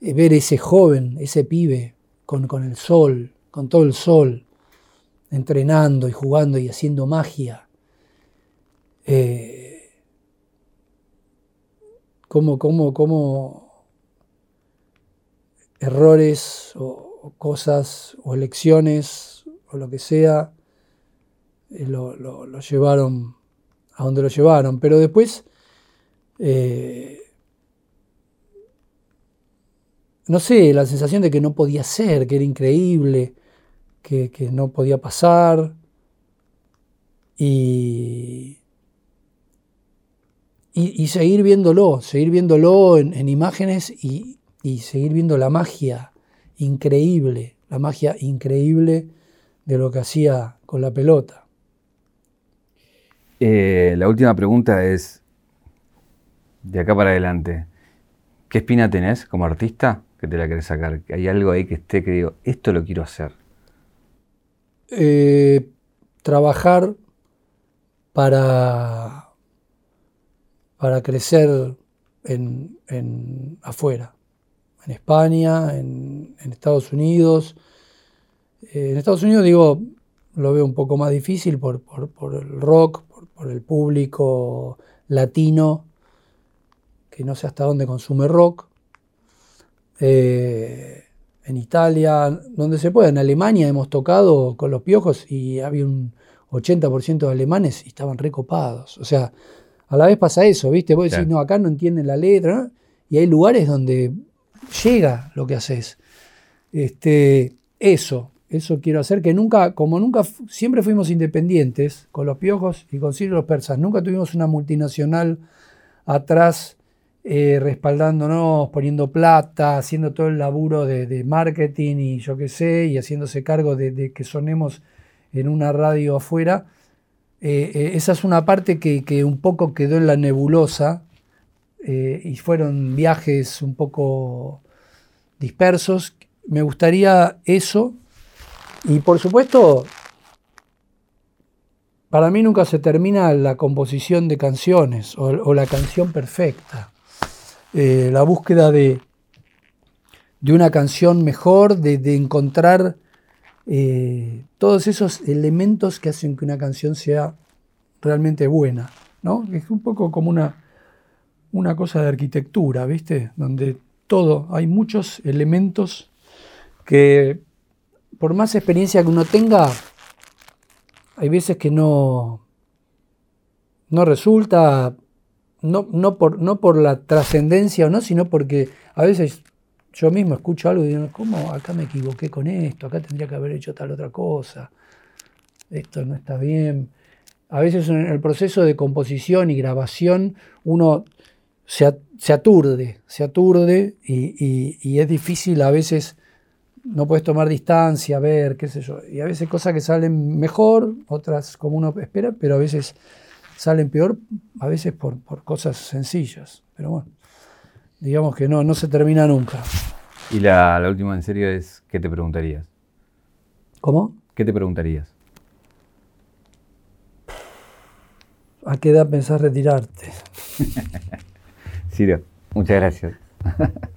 eh, ver ese joven, ese pibe con, con el sol, con todo el sol, entrenando y jugando y haciendo magia. Eh, cómo, cómo errores o, cosas o elecciones o lo que sea eh, lo, lo- lo llevaron a donde lo llevaron. Pero después, eh, no sé, la sensación de que no podía ser, que era increíble, que, no podía pasar. Y, y, seguir viéndolo, seguir viéndolo en, en imágenes y, y seguir viendo la magia increíble, la magia increíble de lo que hacía con la pelota. Eh, la última pregunta es, de acá para adelante, ¿qué espina tenés como artista que te la querés sacar? ¿Hay algo ahí que esté que digo, esto lo quiero hacer? Eh, trabajar para, para crecer en, afuera, en España, en, Estados Unidos. Eh, en Estados Unidos, digo, lo veo un poco más difícil por, el rock, por, el público latino, que no sé hasta dónde consume rock. Eh, en Italia, donde se puede. En Alemania hemos tocado con los piojos y había un 80% de alemanes y estaban recopados. O sea, a la vez pasa eso, ¿viste? Vos decís, no, acá no entienden la letra, y hay lugares donde llega lo que haces. Este, eso, eso quiero hacer, que nunca, como nunca, siempre fuimos independientes con los piojos y con los persas, nunca tuvimos una multinacional atrás eh, respaldándonos, poniendo plata, haciendo todo el laburo de, marketing y yo qué sé, y haciéndose cargo de, que sonemos en una radio afuera. Eh, eh, esa es una parte que, un poco quedó en la nebulosa y fueron viajes un poco dispersos. Me gustaría eso. Y por supuesto, para mí nunca se termina la composición de canciones o la canción perfecta. Eh, la búsqueda de, de, una canción mejor, de, encontrar eh, todos esos elementos que hacen que una canción sea realmente buena. ¿no? Es un poco como una, una cosa de arquitectura, ¿viste? Donde todo, hay muchos elementos que por más experiencia que uno tenga, hay veces que no, no resulta no, no, por, no por la trascendencia o no, sino porque a veces yo mismo escucho algo y digo, ¿cómo acá me equivoqué con esto? Acá tendría que haber hecho tal otra cosa. Esto no está bien. A veces en el proceso de composición y grabación uno se, aturde, se aturde y, es difícil a veces, no puedes tomar distancia, ver, qué sé yo. Y a veces cosas que salen mejor, otras como uno espera, pero a veces salen peor a veces por, cosas sencillas. Pero bueno, digamos que no, no se termina nunca. Y la, última en serio es, ¿qué te preguntarías? ¿Cómo? ¿Qué te preguntarías? ¿A qué edad pensás retirarte? Ciro, muchas gracias.